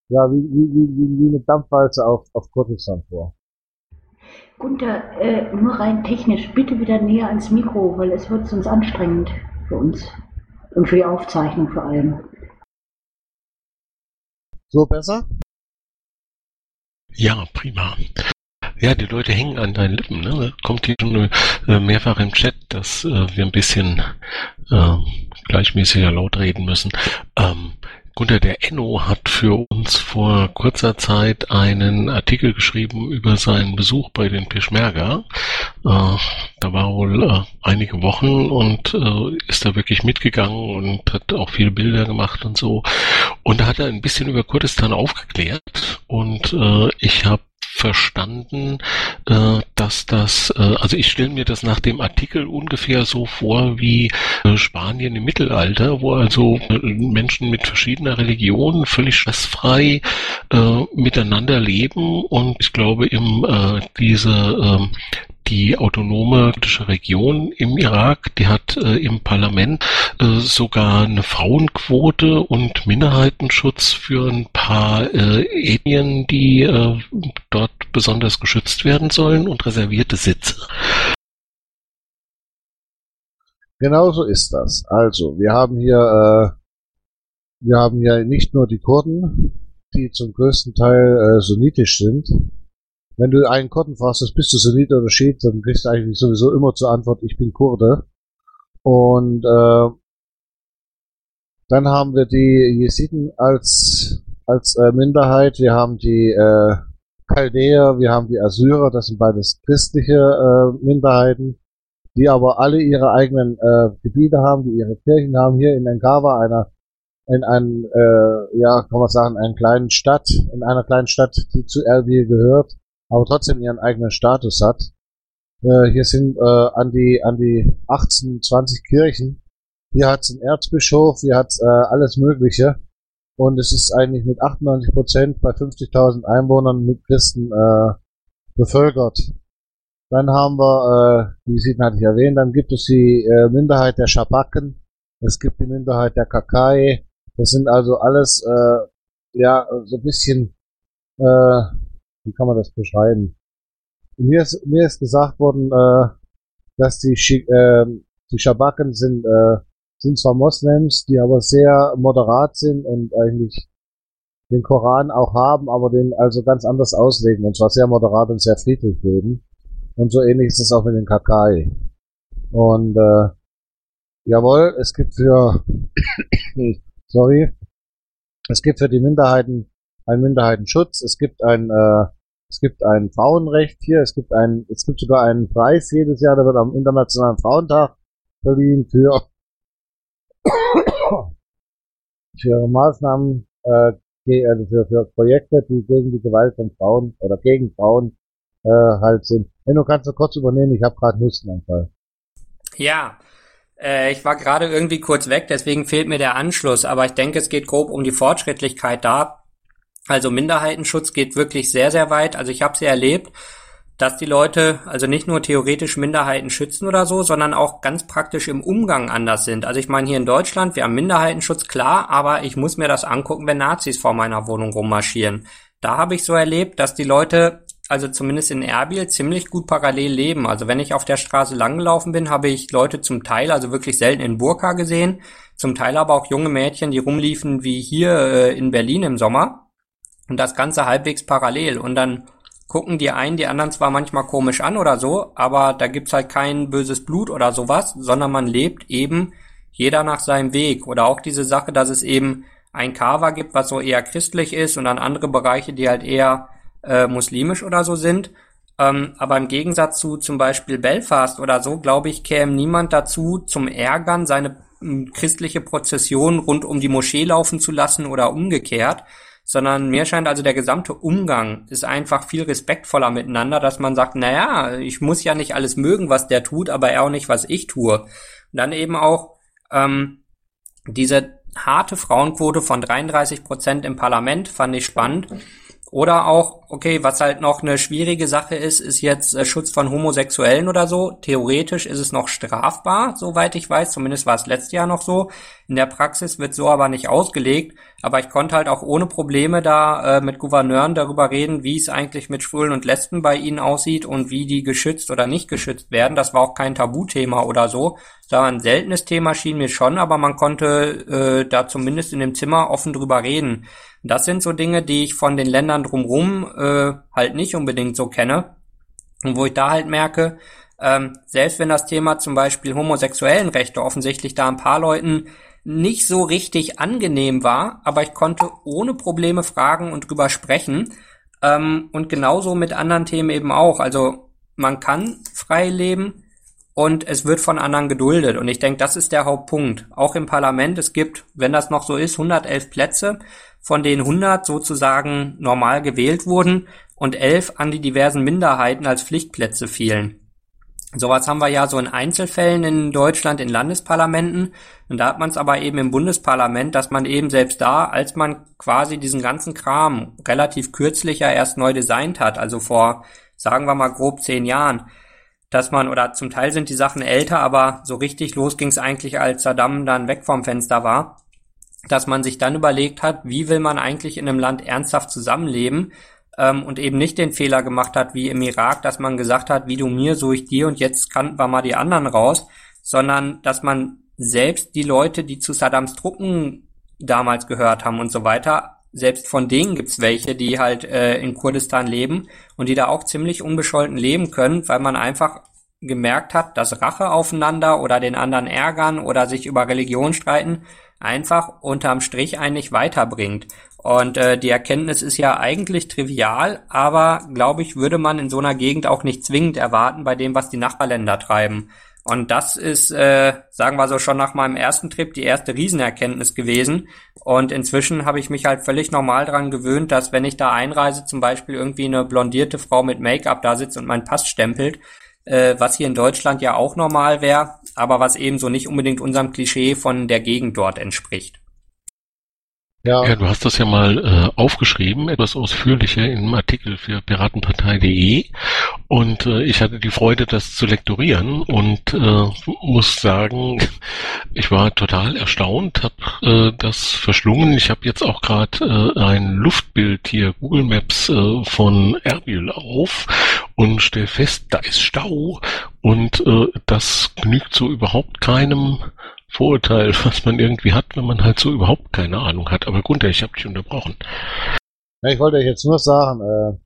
ja, wie, wie, wie, wie eine Dampfwalze auf, auf Kurdistan vor. Gunther, äh, nur rein technisch, bitte wieder näher ans Mikro, weil es wird sonst anstrengend für uns und für die Aufzeichnung vor allem. So besser? Ja, prima. Ja, die Leute hängen an deinen Lippen. Ne? Kommt hier schon äh, mehrfach im Chat, dass äh, wir ein bisschen äh, gleichmäßiger laut reden müssen. Ähm, Gunter der Enno hat für uns vor kurzer Zeit einen Artikel geschrieben über seinen Besuch bei den Peschmerga. Äh, da war wohl äh, einige Wochen und äh, ist da wirklich mitgegangen und hat auch viele Bilder gemacht und so. Und da hat er ein bisschen über Kurdistan aufgeklärt und äh, ich habe verstanden, äh, dass das, äh, also ich stelle mir das nach dem Artikel ungefähr so vor wie äh, Spanien im Mittelalter, wo also Menschen mit verschiedener Religion völlig stressfrei miteinander leben. Und ich glaube, im diese äh, die autonome kurdische Region im Irak, die hat äh, im Parlament äh, sogar eine Frauenquote und Minderheitenschutz für ein paar äh, Ethnien, die äh, dort besonders geschützt werden sollen und reservierte Sitze. Genauso ist das. Also, wir haben hier, äh, wir haben hier nicht nur die Kurden, die zum größten Teil äh, sunnitisch sind, wenn du einen Kurden fragst, bist du Sunnit oder Schiit, dann kriegst du eigentlich sowieso immer zur Antwort, ich bin Kurde. Und äh, dann haben wir die Jesiden als, als äh, Minderheit, wir haben die äh, Chaldäer, wir haben die Assyrer, das sind beides christliche äh, Minderheiten, die aber alle ihre eigenen äh, Gebiete haben, die ihre Kirchen haben. Hier in Engawa, einer in einem, äh, ja, kann man sagen, einer kleinen Stadt, in einer kleinen Stadt, die zu Erbil gehört, aber trotzdem ihren eigenen Status hat. Äh, hier sind äh, an die an die 18, 20 Kirchen. Hier hat's einen Erzbischof, hier hat's äh, alles Mögliche. Und es ist eigentlich mit 98 Prozent bei 50.000 Einwohnern mit Christen äh, bevölkert. Dann haben wir, äh, die Sieden hatte ich erwähnt, dann gibt es die äh, Minderheit der Schabaken, es gibt die Minderheit der Kakai. Das sind also alles, äh, ja, so ein bisschen äh, wie kann man das beschreiben? Mir ist, mir ist gesagt worden, äh, dass die, äh, die Schabaken sind, äh, sind zwar Moslems, die aber sehr moderat sind und eigentlich den Koran auch haben, aber den also ganz anders auslegen und zwar sehr moderat und sehr friedlich leben. Und so ähnlich ist es auch mit den Kakai. Und äh, jawohl, es gibt für sorry, es gibt für die Minderheiten einen Minderheitenschutz, es gibt ein, äh, es gibt ein Frauenrecht hier, es gibt ein, es gibt sogar einen Preis jedes Jahr, der wird am Internationalen Frauentag verliehen für, für Maßnahmen, äh, also für, für Projekte, die gegen die Gewalt von Frauen oder gegen Frauen äh, halt sind. Wenn du kannst du kurz übernehmen, ich habe gerade Hustenanfall. Ja, äh, ich war gerade irgendwie kurz weg, deswegen fehlt mir der Anschluss, aber ich denke, es geht grob um die Fortschrittlichkeit da. Also Minderheitenschutz geht wirklich sehr, sehr weit. Also ich habe sie erlebt, dass die Leute also nicht nur theoretisch Minderheiten schützen oder so, sondern auch ganz praktisch im Umgang anders sind. Also ich meine hier in Deutschland, wir haben Minderheitenschutz, klar, aber ich muss mir das angucken, wenn Nazis vor meiner Wohnung rummarschieren. Da habe ich so erlebt, dass die Leute, also zumindest in Erbil, ziemlich gut parallel leben. Also wenn ich auf der Straße langgelaufen bin, habe ich Leute zum Teil, also wirklich selten in Burka gesehen, zum Teil aber auch junge Mädchen, die rumliefen wie hier äh, in Berlin im Sommer und das Ganze halbwegs parallel. Und dann gucken die einen die anderen zwar manchmal komisch an oder so, aber da gibt's halt kein böses Blut oder sowas, sondern man lebt eben jeder nach seinem Weg. Oder auch diese Sache, dass es eben ein Kava gibt, was so eher christlich ist und dann andere Bereiche, die halt eher äh, muslimisch oder so sind. Ähm, aber im Gegensatz zu zum Beispiel Belfast oder so, glaube ich, käme niemand dazu, zum Ärgern seine christliche Prozession rund um die Moschee laufen zu lassen oder umgekehrt, sondern mir scheint also der gesamte Umgang ist einfach viel respektvoller miteinander, dass man sagt, naja, ich muss ja nicht alles mögen, was der tut, aber er auch nicht, was ich tue. Und dann eben auch ähm, diese harte Frauenquote von 33 Prozent im Parlament fand ich spannend. Oder auch, okay, was halt noch eine schwierige Sache ist, ist jetzt äh, Schutz von Homosexuellen oder so. Theoretisch ist es noch strafbar, soweit ich weiß. Zumindest war es letztes Jahr noch so. In der Praxis wird so aber nicht ausgelegt. Aber ich konnte halt auch ohne Probleme da äh, mit Gouverneuren darüber reden, wie es eigentlich mit Schwulen und Lesben bei ihnen aussieht und wie die geschützt oder nicht geschützt werden. Das war auch kein Tabuthema oder so. War ein seltenes Thema, schien mir schon, aber man konnte äh, da zumindest in dem Zimmer offen drüber reden. Das sind so Dinge, die ich von den Ländern drumherum äh, halt nicht unbedingt so kenne. Und wo ich da halt merke, ähm, selbst wenn das Thema zum Beispiel homosexuellen Rechte offensichtlich da ein paar Leuten nicht so richtig angenehm war, aber ich konnte ohne Probleme fragen und drüber sprechen. Ähm, und genauso mit anderen Themen eben auch. Also man kann frei leben und es wird von anderen geduldet. Und ich denke, das ist der Hauptpunkt. Auch im Parlament, es gibt, wenn das noch so ist, 111 Plätze von denen 100 sozusagen normal gewählt wurden und 11 an die diversen Minderheiten als Pflichtplätze fielen. Sowas haben wir ja so in Einzelfällen in Deutschland in Landesparlamenten. Und da hat man es aber eben im Bundesparlament, dass man eben selbst da, als man quasi diesen ganzen Kram relativ kürzlich ja erst neu designt hat, also vor, sagen wir mal grob zehn Jahren, dass man, oder zum Teil sind die Sachen älter, aber so richtig los ging es eigentlich, als Saddam dann weg vom Fenster war, dass man sich dann überlegt hat, wie will man eigentlich in einem Land ernsthaft zusammenleben ähm, und eben nicht den Fehler gemacht hat wie im Irak, dass man gesagt hat, wie du mir, so ich dir und jetzt kannten wir mal die anderen raus, sondern dass man selbst die Leute, die zu Saddams Truppen damals gehört haben und so weiter, selbst von denen gibt's welche, die halt äh, in Kurdistan leben und die da auch ziemlich unbescholten leben können, weil man einfach gemerkt hat, dass Rache aufeinander oder den anderen ärgern oder sich über Religion streiten einfach unterm Strich eigentlich weiterbringt. Und äh, die Erkenntnis ist ja eigentlich trivial, aber glaube ich, würde man in so einer Gegend auch nicht zwingend erwarten bei dem, was die Nachbarländer treiben. Und das ist, äh, sagen wir so, schon nach meinem ersten Trip die erste Riesenerkenntnis gewesen. Und inzwischen habe ich mich halt völlig normal dran gewöhnt, dass wenn ich da einreise, zum Beispiel irgendwie eine blondierte Frau mit Make-up da sitzt und mein Pass stempelt, äh, was hier in Deutschland ja auch normal wäre, aber was eben so nicht unbedingt unserem Klischee von der Gegend dort entspricht. Ja. ja, du hast das ja mal äh, aufgeschrieben, etwas ausführlicher im Artikel für piratenpartei.de und äh, ich hatte die Freude, das zu lektorieren und äh, muss sagen, ich war total erstaunt, habe äh, das verschlungen. Ich habe jetzt auch gerade äh, ein Luftbild hier, Google Maps äh, von Erbil auf und stelle fest, da ist Stau und äh, das genügt so überhaupt keinem Vorurteil, was man irgendwie hat, wenn man halt so überhaupt keine Ahnung hat. Aber Gunther, ich habe dich unterbrochen. Ja, ich wollte euch jetzt nur sagen, äh,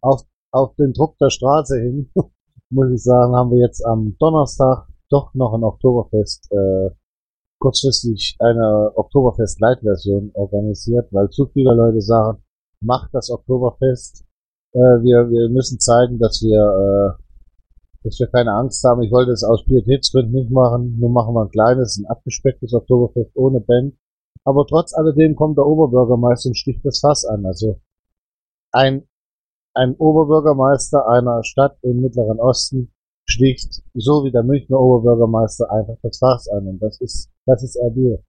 auf, auf den Druck der Straße hin, muss ich sagen, haben wir jetzt am Donnerstag doch noch ein Oktoberfest, äh, kurzfristig eine Oktoberfest-Light-Version organisiert, weil zu viele Leute sagen, macht das Oktoberfest. Äh, wir, wir müssen zeigen, dass wir äh, dass wir keine Angst haben. Ich wollte es aus Pietätsgründen nicht machen. Nur machen wir ein kleines, ein abgespecktes Oktoberfest ohne Band. Aber trotz alledem kommt der Oberbürgermeister und sticht das Fass an. Also ein, ein Oberbürgermeister einer Stadt im Mittleren Osten sticht, so wie der Münchner Oberbürgermeister, einfach das Fass an. Und das ist, das ist RB.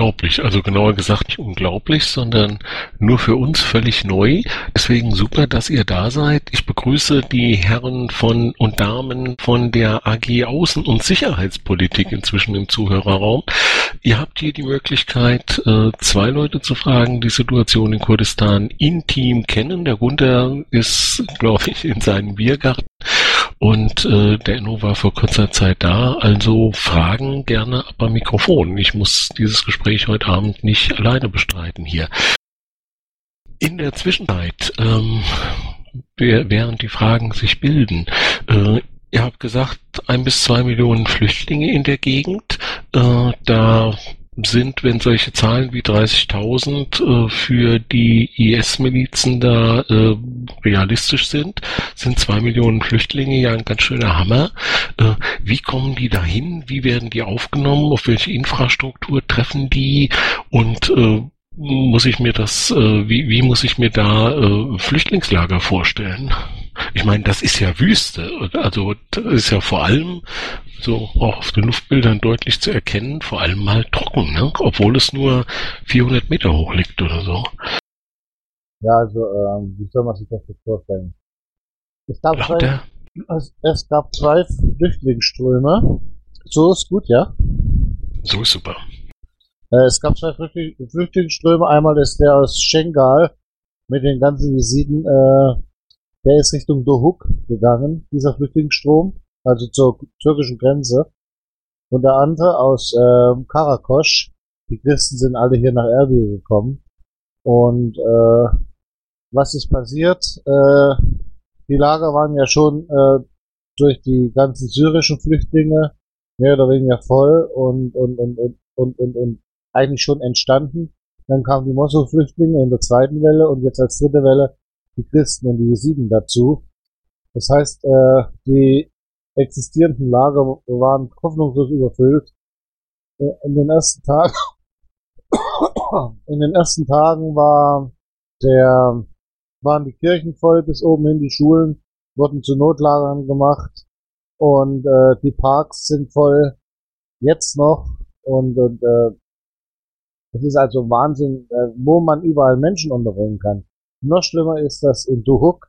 Unglaublich, also genauer gesagt nicht unglaublich, sondern nur für uns völlig neu. Deswegen super, dass ihr da seid. Ich begrüße die Herren von und Damen von der AG Außen- und Sicherheitspolitik inzwischen im Zuhörerraum. Ihr habt hier die Möglichkeit, äh, zwei Leute zu fragen, die Situation in Kurdistan intim kennen. Der Gunther ist, glaube ich, in seinem Biergarten und äh, der Enno war vor kurzer Zeit da, also Fragen gerne ab am Mikrofon. Ich muss dieses Gespräch heute Abend nicht alleine bestreiten hier. In der Zwischenzeit, ähm, während die Fragen sich bilden, äh, ihr habt gesagt, ein bis zwei Millionen Flüchtlinge in der Gegend. Äh, da sind, wenn solche Zahlen wie 30.000 äh, für die IS-Milizen da äh, realistisch sind, sind zwei Millionen Flüchtlinge ja ein ganz schöner Hammer. Äh, wie kommen die dahin? Wie werden die aufgenommen? Auf welche Infrastruktur treffen die? Und äh, muss ich mir das, äh, wie, wie muss ich mir da äh, Flüchtlingslager vorstellen? Ich meine, das ist ja Wüste. Also das ist ja vor allem so auch auf den Luftbildern deutlich zu erkennen, vor allem mal trocken, ne? obwohl es nur 400 Meter hoch liegt oder so. Ja, also ähm, wie soll man sich das jetzt vorstellen? Es gab, zwei, es, es gab zwei Flüchtlingsströme. So ist gut, ja? So ist super. Äh, es gab zwei Flüchtlingsströme. Einmal ist der aus Schengal mit den ganzen Jesiden, äh, der ist Richtung Dohuk gegangen, dieser Flüchtlingsstrom, also zur türkischen Grenze. Und der andere aus äh, Karakosch. Die Christen sind alle hier nach Erbil gekommen. Und äh, was ist passiert? Äh, die Lager waren ja schon äh, durch die ganzen syrischen Flüchtlinge mehr oder weniger voll und, und, und, und, und, und, und eigentlich schon entstanden. Dann kamen die Mosul-Flüchtlinge in der zweiten Welle und jetzt als dritte Welle die Christen und die Jesiden dazu. Das heißt, äh, die existierenden Lager waren hoffnungslos überfüllt. Äh, in den ersten Tagen, in den ersten Tagen war der, waren die Kirchen voll bis oben hin, die Schulen wurden zu Notlagern gemacht und äh, die Parks sind voll jetzt noch und, und äh, es ist also Wahnsinn, äh, wo man überall Menschen unterbringen kann. Noch schlimmer ist das in Duhok.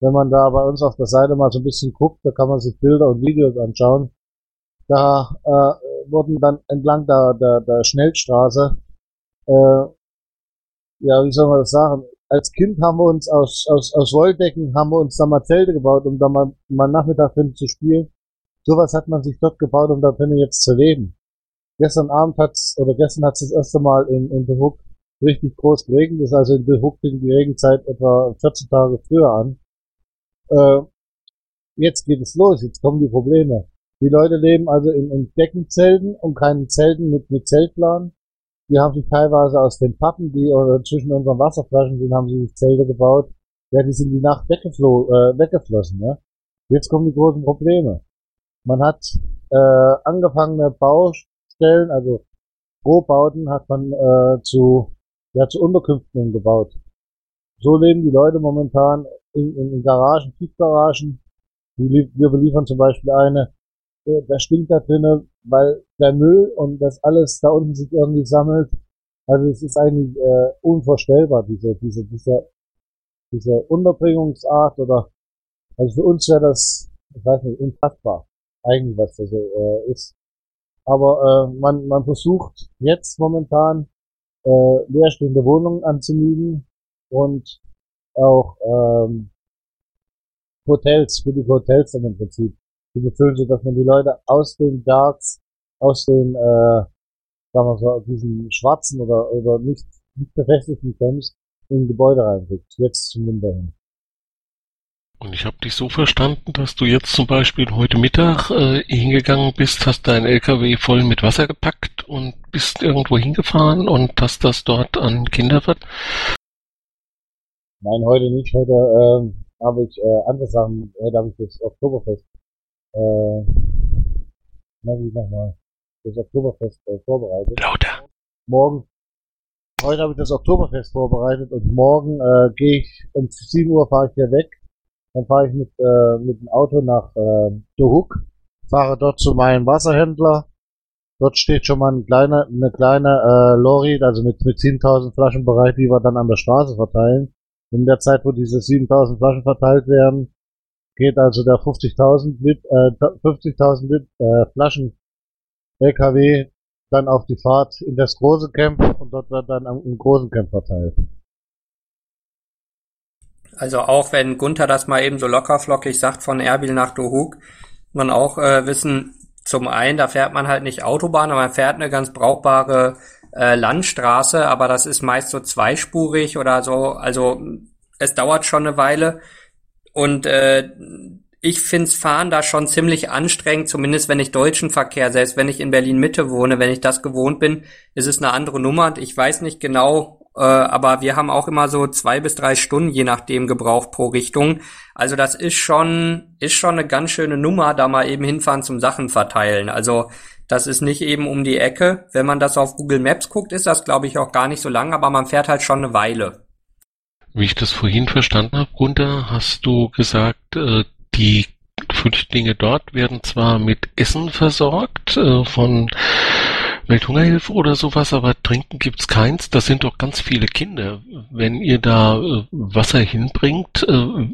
Wenn man da bei uns auf der Seite mal so ein bisschen guckt, da kann man sich Bilder und Videos anschauen. Da äh, wurden dann entlang der, der, der Schnellstraße, äh, ja, wie soll man das sagen? Als Kind haben wir uns aus, aus, aus Wolldecken, haben wir uns da mal Zelte gebaut, um da mal, mal Nachmittag drin zu spielen. Sowas hat man sich dort gebaut, um da drinnen jetzt zu leben. Gestern Abend hat's, oder gestern hat's das erste Mal in, in Hook richtig groß geregnet. Ist also in fing die Regenzeit etwa 14 Tage früher an. Äh, jetzt geht es los, jetzt kommen die Probleme. Die Leute leben also in, in Deckenzelten und keinen Zelten mit, mit Zeltplan. Die haben sich teilweise aus den Pappen, die oder zwischen unseren Wasserflaschen sind, haben sie sich Zelte gebaut. Ja, die sind die Nacht weggeflo äh, weggeflossen. Ne? Jetzt kommen die großen Probleme. Man hat äh, angefangene Baustellen, also Rohbauten hat man äh, zu ja, zu Unterkünften umgebaut. So leben die Leute momentan in, in, in Garagen, Tiefgaragen. Wir beliefern zum Beispiel eine, äh, da stinkt da drinnen, weil der Müll und das alles da unten sich irgendwie sammelt. Also es ist eigentlich äh, unvorstellbar, diese, diese, diese, diese Unterbringungsart oder also für uns wäre das, ich weiß nicht, unfassbar, eigentlich was das äh, ist. Aber äh, man, man versucht jetzt momentan äh, leerstehende Wohnungen anzumieten und auch ähm, Hotels, für die Hotels dann im Prinzip zu befüllen, so dass man die Leute aus den Darts, aus den, äh, sagen wir so, diesen schwarzen oder, oder nicht, nicht befestigten Camps in Gebäude reinkriegt, jetzt zum Winter hin. Und ich habe dich so verstanden, dass du jetzt zum Beispiel heute Mittag äh, hingegangen bist, hast deinen LKW voll mit Wasser gepackt und bist irgendwo hingefahren und hast das dort an Kinder ver... Nein, heute nicht. Heute ähm, habe ich äh, andere Sachen. Heute habe ich das Oktoberfest. Äh, na, wie nochmal? Das Oktoberfest äh, vorbereitet. Lauter. Morgen. Heute habe ich das Oktoberfest vorbereitet und morgen äh, gehe ich um 7 Uhr fahre ich hier weg dann fahre ich mit, äh, mit dem Auto nach äh, Dohuk, fahre dort zu meinem Wasserhändler. Dort steht schon mal ein kleiner, eine kleine äh, Lorry, also mit, mit 7000 Flaschen bereit, die wir dann an der Straße verteilen. In der Zeit, wo diese 7000 Flaschen verteilt werden, geht also der 50.000 Lit, äh, 50.000 Lit, äh, Flaschen LKW dann auf die Fahrt in das große Camp und dort wird dann im großen Camp verteilt. Also auch wenn Gunther das mal eben so lockerflockig sagt von Erbil nach Dohuk, man auch äh, wissen, zum einen, da fährt man halt nicht Autobahn, aber man fährt eine ganz brauchbare äh, Landstraße, aber das ist meist so zweispurig oder so. Also es dauert schon eine Weile. Und äh, ich find's Fahren da schon ziemlich anstrengend, zumindest wenn ich deutschen Verkehr, selbst wenn ich in Berlin Mitte wohne, wenn ich das gewohnt bin, ist es eine andere Nummer und ich weiß nicht genau, äh, aber wir haben auch immer so zwei bis drei Stunden, je nachdem, Gebrauch pro Richtung. Also das ist schon, ist schon eine ganz schöne Nummer, da mal eben hinfahren zum Sachen verteilen. Also das ist nicht eben um die Ecke. Wenn man das auf Google Maps guckt, ist das, glaube ich, auch gar nicht so lang, aber man fährt halt schon eine Weile. Wie ich das vorhin verstanden habe, Gunther, hast du gesagt, äh, die Flüchtlinge dort werden zwar mit Essen versorgt äh, von Welthungerhilfe oder sowas, aber trinken gibt's keins. Das sind doch ganz viele Kinder. Wenn ihr da äh, Wasser hinbringt, äh,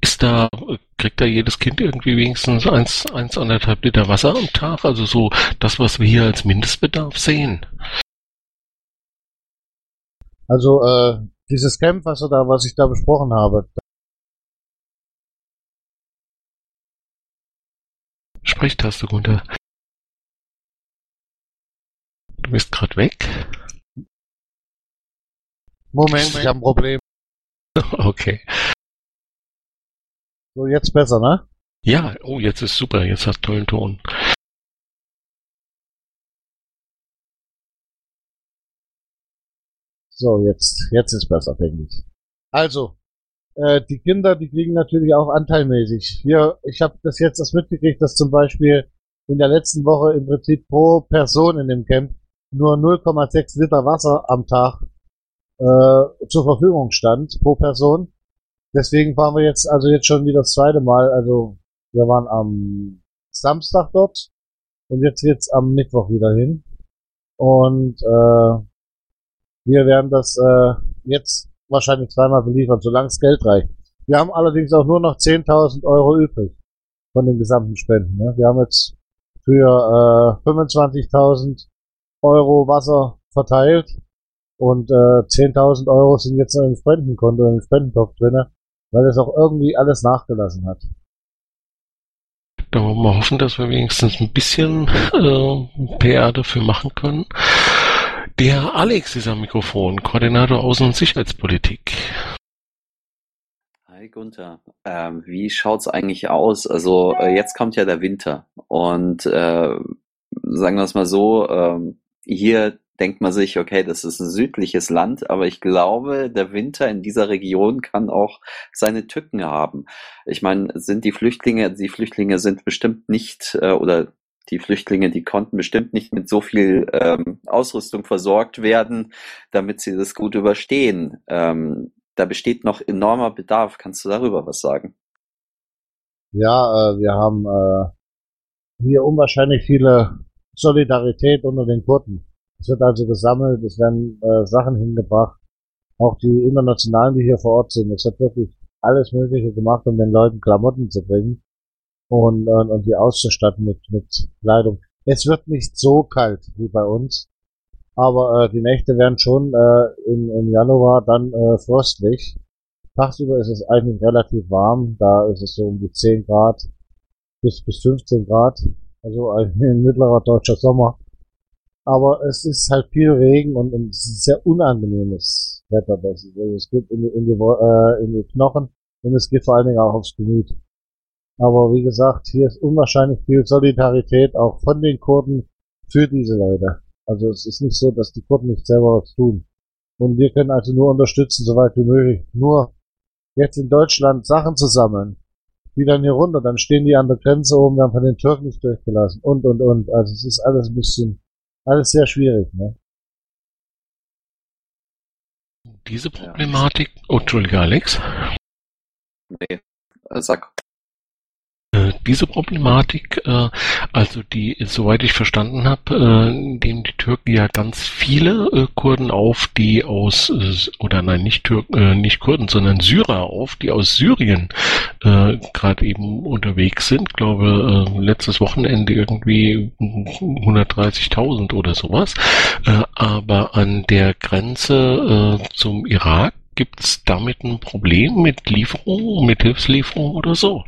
ist da, kriegt da jedes Kind irgendwie wenigstens eins, eins anderthalb Liter Wasser am Tag? Also so das, was wir hier als Mindestbedarf sehen. Also äh, dieses Camp, was, da, was ich da besprochen habe, Sprechtaste runter. Du bist gerade weg. Moment, ich habe ein Problem. Okay. So, jetzt besser, ne? Ja, oh, jetzt ist super. Jetzt hast du tollen Ton. So, jetzt, jetzt ist besser, denke ich. Also, äh, die Kinder, die kriegen natürlich auch anteilmäßig. Hier, ich habe das jetzt das mitgekriegt, dass zum Beispiel in der letzten Woche im Prinzip pro Person in dem Camp nur 0,6 Liter Wasser am Tag äh, zur Verfügung stand pro Person. Deswegen fahren wir jetzt also jetzt schon wieder das zweite Mal. Also wir waren am Samstag dort und jetzt geht's am Mittwoch wieder hin. Und äh, wir werden das äh, jetzt wahrscheinlich zweimal beliefern, solange das Geld reicht. Wir haben allerdings auch nur noch 10.000 Euro übrig von den gesamten Spenden. Ne? Wir haben jetzt für äh, 25.000 Euro Wasser verteilt und äh, 10.000 Euro sind jetzt im Spendenkonto, im Spendentopf drinne, weil es auch irgendwie alles nachgelassen hat. Da wollen wir hoffen, dass wir wenigstens ein bisschen äh, PR dafür machen können. Der Alex ist am Mikrofon, Koordinator Außen- und Sicherheitspolitik. Hi Gunther, ähm, wie schaut's eigentlich aus? Also äh, jetzt kommt ja der Winter und äh, sagen wir es mal so, ähm, hier denkt man sich, okay, das ist ein südliches Land, aber ich glaube, der Winter in dieser Region kann auch seine Tücken haben. Ich meine, sind die Flüchtlinge, die Flüchtlinge sind bestimmt nicht äh, oder die Flüchtlinge, die konnten bestimmt nicht mit so viel ähm, Ausrüstung versorgt werden, damit sie das gut überstehen. Ähm, da besteht noch enormer Bedarf. Kannst du darüber was sagen? Ja, äh, wir haben äh, hier unwahrscheinlich viele Solidarität unter den Kurden. Es wird also gesammelt, es werden äh, Sachen hingebracht. Auch die Internationalen, die hier vor Ort sind. Es wird wirklich alles Mögliche gemacht, um den Leuten Klamotten zu bringen und, und, und die auszustatten mit, mit Kleidung. Es wird nicht so kalt wie bei uns, aber äh, die Nächte werden schon äh, im, im Januar dann äh, frostlich. Tagsüber ist es eigentlich relativ warm, da ist es so um die 10 Grad bis, bis 15 Grad, also ein, mittlerer deutscher Sommer. Aber es ist halt viel Regen und, und es ist sehr unangenehmes Wetter. Das ist, also es geht in die, in, die, äh, in die Knochen und es geht vor allen Dingen auch aufs Gemüt. Aber wie gesagt, hier ist unwahrscheinlich viel Solidarität auch von den Kurden für diese Leute. Also es ist nicht so, dass die Kurden nicht selber was tun. Und wir können also nur unterstützen, soweit wie möglich. Nur jetzt in Deutschland Sachen zu sammeln, dann hier runter, dann stehen die an der Grenze oben, werden von den Türken nicht durchgelassen und, und, und. Also es ist alles ein bisschen, alles sehr schwierig, ne? Diese Problematik, oh, Entschuldige, Alex. Nee, sag. Äh, diese Problematik, äh, also die, soweit ich verstanden habe, äh, nehmen die Türken ja ganz viele Kurden auf, die aus, oder nein, nicht Türken, nicht Kurden, sondern Syrer auf, die aus Syrien gerade eben unterwegs sind. Ich glaube, letztes Wochenende irgendwie 130.000 oder sowas. aber an der Grenze zum Irak gibt's damit ein Problem mit Lieferungen, mit Hilfslieferungen oder so?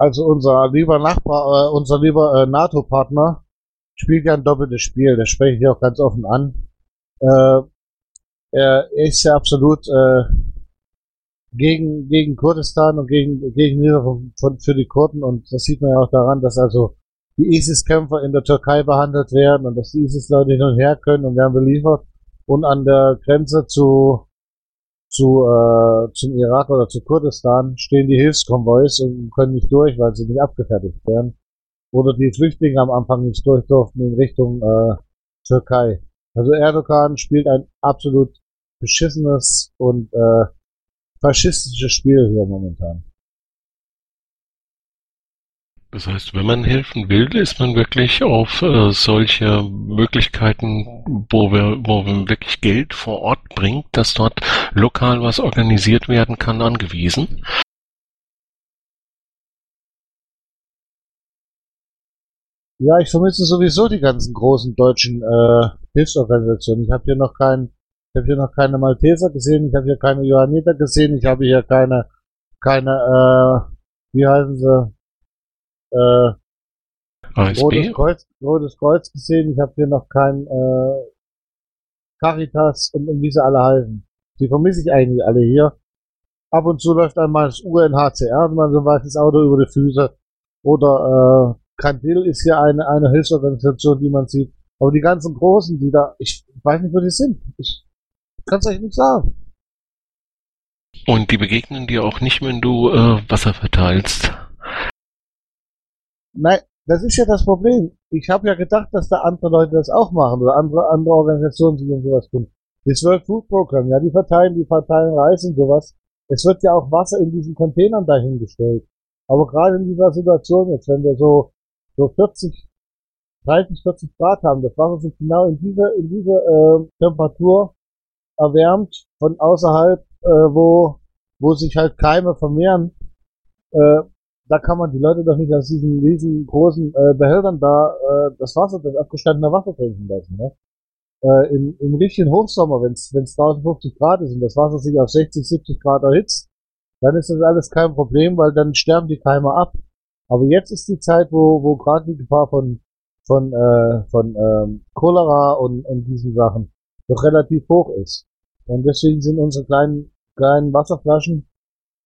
Also unser lieber Nachbar, äh, unser lieber äh, NATO-Partner spielt ja ein doppeltes Spiel. Das spreche ich auch ganz offen an. Äh, er ist ja absolut äh, gegen, gegen Kurdistan und gegen, gegen von, von, für die Kurden und das sieht man ja auch daran, dass also die ISIS-Kämpfer in der Türkei behandelt werden und dass die ISIS-Leute hin und her können und werden beliefert und an der Grenze zu zu äh, zum Irak oder zu Kurdistan stehen die Hilfskonvois und können nicht durch, weil sie nicht abgefertigt werden. Oder die Flüchtlinge am Anfang nicht durch durften in Richtung äh, Türkei. Also Erdogan spielt ein absolut beschissenes und äh, faschistisches Spiel hier momentan. Das heißt, wenn man helfen will, ist man wirklich auf äh, solche Möglichkeiten, wo wir, wo man wirklich Geld vor Ort bringt, dass dort lokal was organisiert werden kann, angewiesen. Ja, ich vermisse sowieso die ganzen großen deutschen äh, Hilfsorganisationen. Ich habe hier noch keinen, ich habe hier noch keine Malteser gesehen, ich habe hier keine Johanniter gesehen, ich habe hier keine, keine, äh, wie heißen sie, äh, Rotes Kreuz, Rotes Kreuz gesehen, ich habe hier noch kein äh, Caritas und, und wie sie alle heißen. Die vermisse ich eigentlich alle hier. Ab und zu läuft einmal das UNHCR und man so ein weißes Auto über die Füße. Oder äh, Kandil ist hier eine, eine Hilfsorganisation, die man sieht. Aber die ganzen Großen, die da, ich weiß nicht, wo die sind. Ich kann es euch nicht sagen. Und die begegnen dir auch nicht, wenn du äh, Wasser verteilst. Nein, das ist ja das Problem. Ich habe ja gedacht, dass da andere Leute das auch machen oder andere, andere Organisationen, die sowas tun. Das World Food Program, ja, die verteilen, die verteilen Reis und sowas. Es wird ja auch Wasser in diesen Containern dahingestellt. Aber gerade in dieser Situation jetzt, wenn wir so, so 40, 30, 40 Grad haben, das Wasser sich genau in diese, in diese äh, Temperatur erwärmt von außerhalb, äh, wo, wo sich halt Keime vermehren, äh, da kann man die Leute doch nicht aus diesen riesengroßen äh, Behältern da äh, das Wasser, das abgestandene Wasser trinken lassen. Ne? Äh, im, Im richtigen Hochsommer, wenn es 1050 Grad ist und das Wasser sich auf 60, 70 Grad erhitzt, dann ist das alles kein Problem, weil dann sterben die Keime ab. Aber jetzt ist die Zeit, wo, wo gerade die Gefahr von, von, äh, von ähm, Cholera und, und diesen Sachen doch relativ hoch ist. Und deswegen sind unsere kleinen, kleinen Wasserflaschen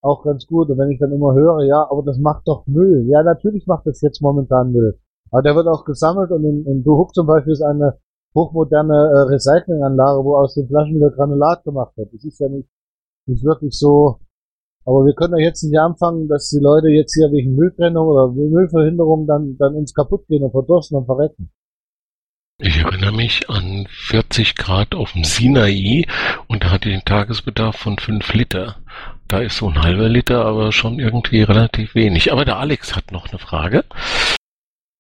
auch ganz gut. Und wenn ich dann immer höre, ja, aber das macht doch Müll. Ja, natürlich macht das jetzt momentan Müll. Aber der wird auch gesammelt und in, in Duhuk zum Beispiel ist eine hochmoderne äh, Recyclinganlage, wo aus den Flaschen wieder Granulat gemacht wird. Das ist ja nicht, nicht wirklich so. Aber wir können ja jetzt nicht anfangen, dass die Leute jetzt hier wegen Mülltrennung oder Müllverhinderung dann, dann ins kaputt gehen und verdursten und verrecken. Ich erinnere mich an 40 Grad auf dem Sinai und da hatte ich den Tagesbedarf von 5 Liter. Da ist so ein halber Liter aber schon irgendwie relativ wenig. Aber der Alex hat noch eine Frage.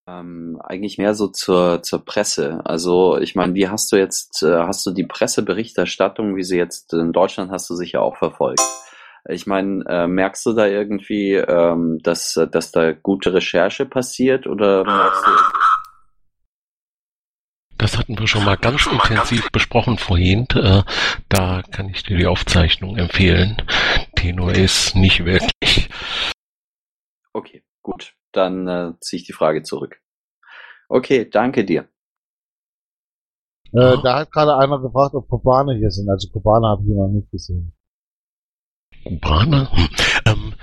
Ähm, eigentlich mehr so zur, zur Presse. Also ich meine, wie hast du jetzt, äh, hast du die Presseberichterstattung, wie sie jetzt in Deutschland hast du sicher auch verfolgt. Ich meine, äh, merkst du da irgendwie, ähm, dass, dass da gute Recherche passiert oder merkst du das hatten wir schon mal ganz intensiv besprochen vorhin. Äh, da kann ich dir die Aufzeichnung empfehlen. Tenor ist nicht wirklich. Okay, gut. Dann äh, ziehe ich die Frage zurück. Okay, danke dir. Äh, da hat gerade einer gefragt, ob Kubaner hier sind. Also Kubaner habe ich noch nicht gesehen. Kubaner? Hm. Ähm,